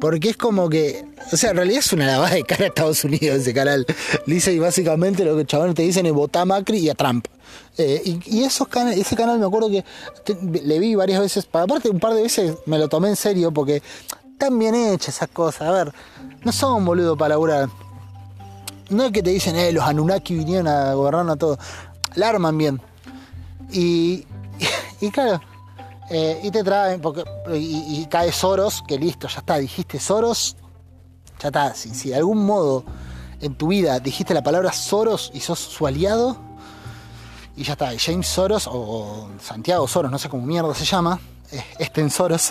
porque es como que, o sea, en realidad es una lavada de cara a Estados Unidos ese canal. Dice y básicamente lo que chavales te dicen es votar a Macri y a Trump. Eh, y, esos ese canal me acuerdo que le vi varias veces, aparte un par de veces me lo tomé en serio porque están bien hechas esas cosas. A ver, no son boludo para laburar. No es que te dicen, eh, los Anunnaki vinieron a gobernar a todo. La arman bien. Y, y, claro, eh, y te traen, porque, y, cae Soros, que listo, ya está, dijiste Soros, ya está, si, de algún modo en tu vida dijiste la palabra Soros y sos su aliado, y ya está, James Soros o, Santiago Soros, no sé cómo mierda se llama, eh, Estensoros,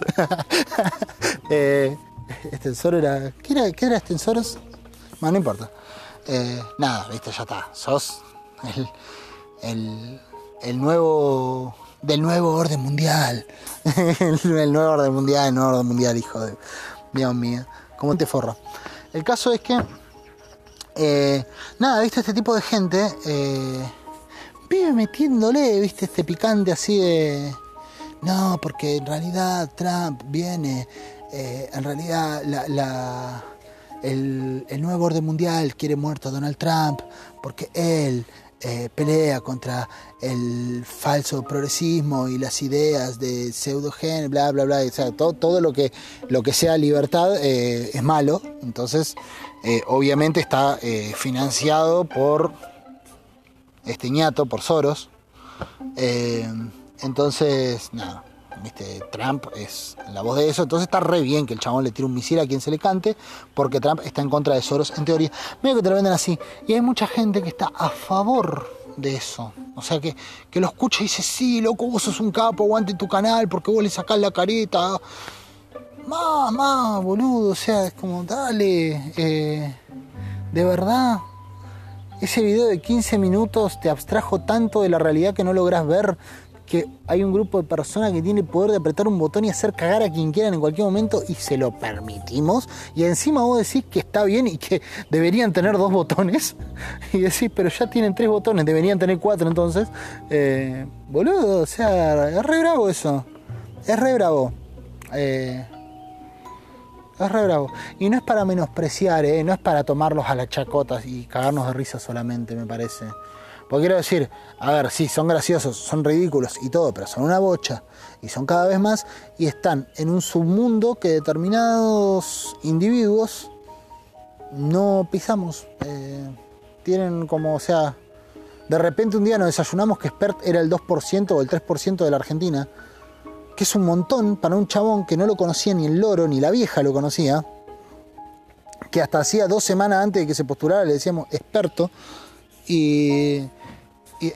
eh, Estensor era, ¿qué era, qué era Estensoros? Bueno, no importa. Eh, nada, viste, ya está, sos el, el el nuevo del nuevo orden mundial. el nuevo orden mundial, el nuevo orden mundial, hijo de Dios mío. ¿Cómo te forro? El caso es que, eh, nada, viste, este tipo de gente eh, vive metiéndole, viste, este picante así de. No, porque en realidad Trump viene, eh, en realidad la, el, el nuevo orden mundial quiere muerto a Donald Trump, porque él eh, pelea contra el falso progresismo y las ideas de pseudogen, bla, bla, bla. O sea, todo, todo lo, que, lo que sea libertad eh, es malo. Entonces, eh, obviamente está financiado por este ñato, por Soros. entonces, nada. Trump es la voz de eso, entonces está re bien que el chabón le tire un misil a quien se le cante, porque Trump está en contra de Soros, en teoría. Medio que te lo venden así. Y hay mucha gente que está a favor de eso. O sea, que, que lo escucha y dice, sí, loco, vos sos un capo, aguante tu canal, porque vos le sacás la careta. Más, boludo, o sea, es como, dale. Eh, ¿De verdad? Ese video de 15 minutos te abstrajo tanto de la realidad que no logras ver que hay un grupo de personas que tiene el poder de apretar un botón y hacer cagar a quien quieran en cualquier momento y se lo permitimos. Y encima vos decís que está bien y que deberían tener dos botones. Y decís, pero ya tienen tres botones, deberían tener cuatro entonces. Eh, boludo, o sea, es re bravo eso. Es re bravo. Eh, es re bravo. Y no es para menospreciar, eh, no es para tomarlos a las chacotas y cagarnos de risa solamente, me parece. Porque quiero decir, a ver, sí, son graciosos, son ridículos y todo, pero son una bocha y son cada vez más y están en un submundo que determinados individuos no pisamos. Eh, tienen como, o sea, de repente un día nos desayunamos que Spert era el 2% o el 3% de la Argentina, que es un montón para un chabón que no lo conocía ni el loro ni la vieja lo conocía, que hasta hacía dos semanas antes de que se postulara le decíamos experto. Y,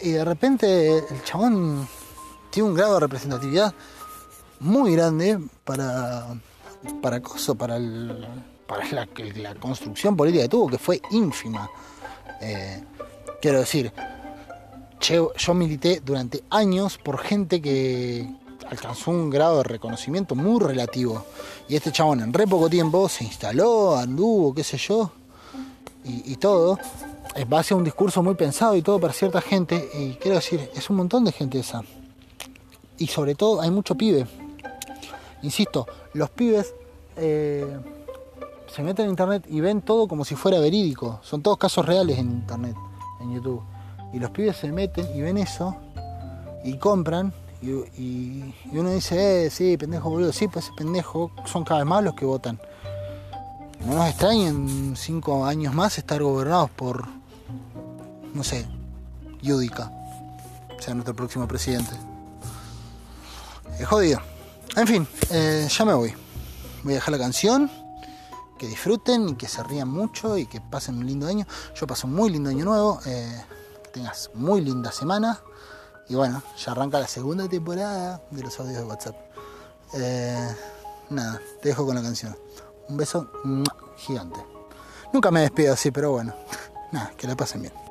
y, de repente el chabón tiene un grado de representatividad muy grande para, para para, para la, construcción política que tuvo, que fue ínfima. Eh, quiero decir, yo, milité durante años por gente que alcanzó un grado de reconocimiento muy relativo. Y este chabón en re poco tiempo se instaló, anduvo, qué sé yo, y todo va a ser un discurso muy pensado y todo para cierta gente. Y quiero decir, es un montón de gente esa. Y sobre todo hay mucho pibe. Insisto, los pibes eh, se meten en internet y ven todo como si fuera verídico. Son todos casos reales en internet, en YouTube. Y los pibes se meten y ven eso y compran. Y, uno dice, eh, sí, pendejo boludo, sí, pues ese pendejo son cada vez más los que votan. No nos extrañen cinco años más estar gobernados por no sé, Yudica sea nuestro próximo presidente. Es jodido. En fin, eh, ya me voy. Voy a dejar la canción. Que disfruten y que se rían mucho y que pasen un lindo año. Yo paso un muy lindo año nuevo. Eh, que tengas muy linda semana. Y bueno, ya arranca la segunda temporada de los audios de WhatsApp. Eh, nada, te dejo con la canción. Un beso gigante. Nunca me despido así, pero bueno. Nada, que la pasen bien.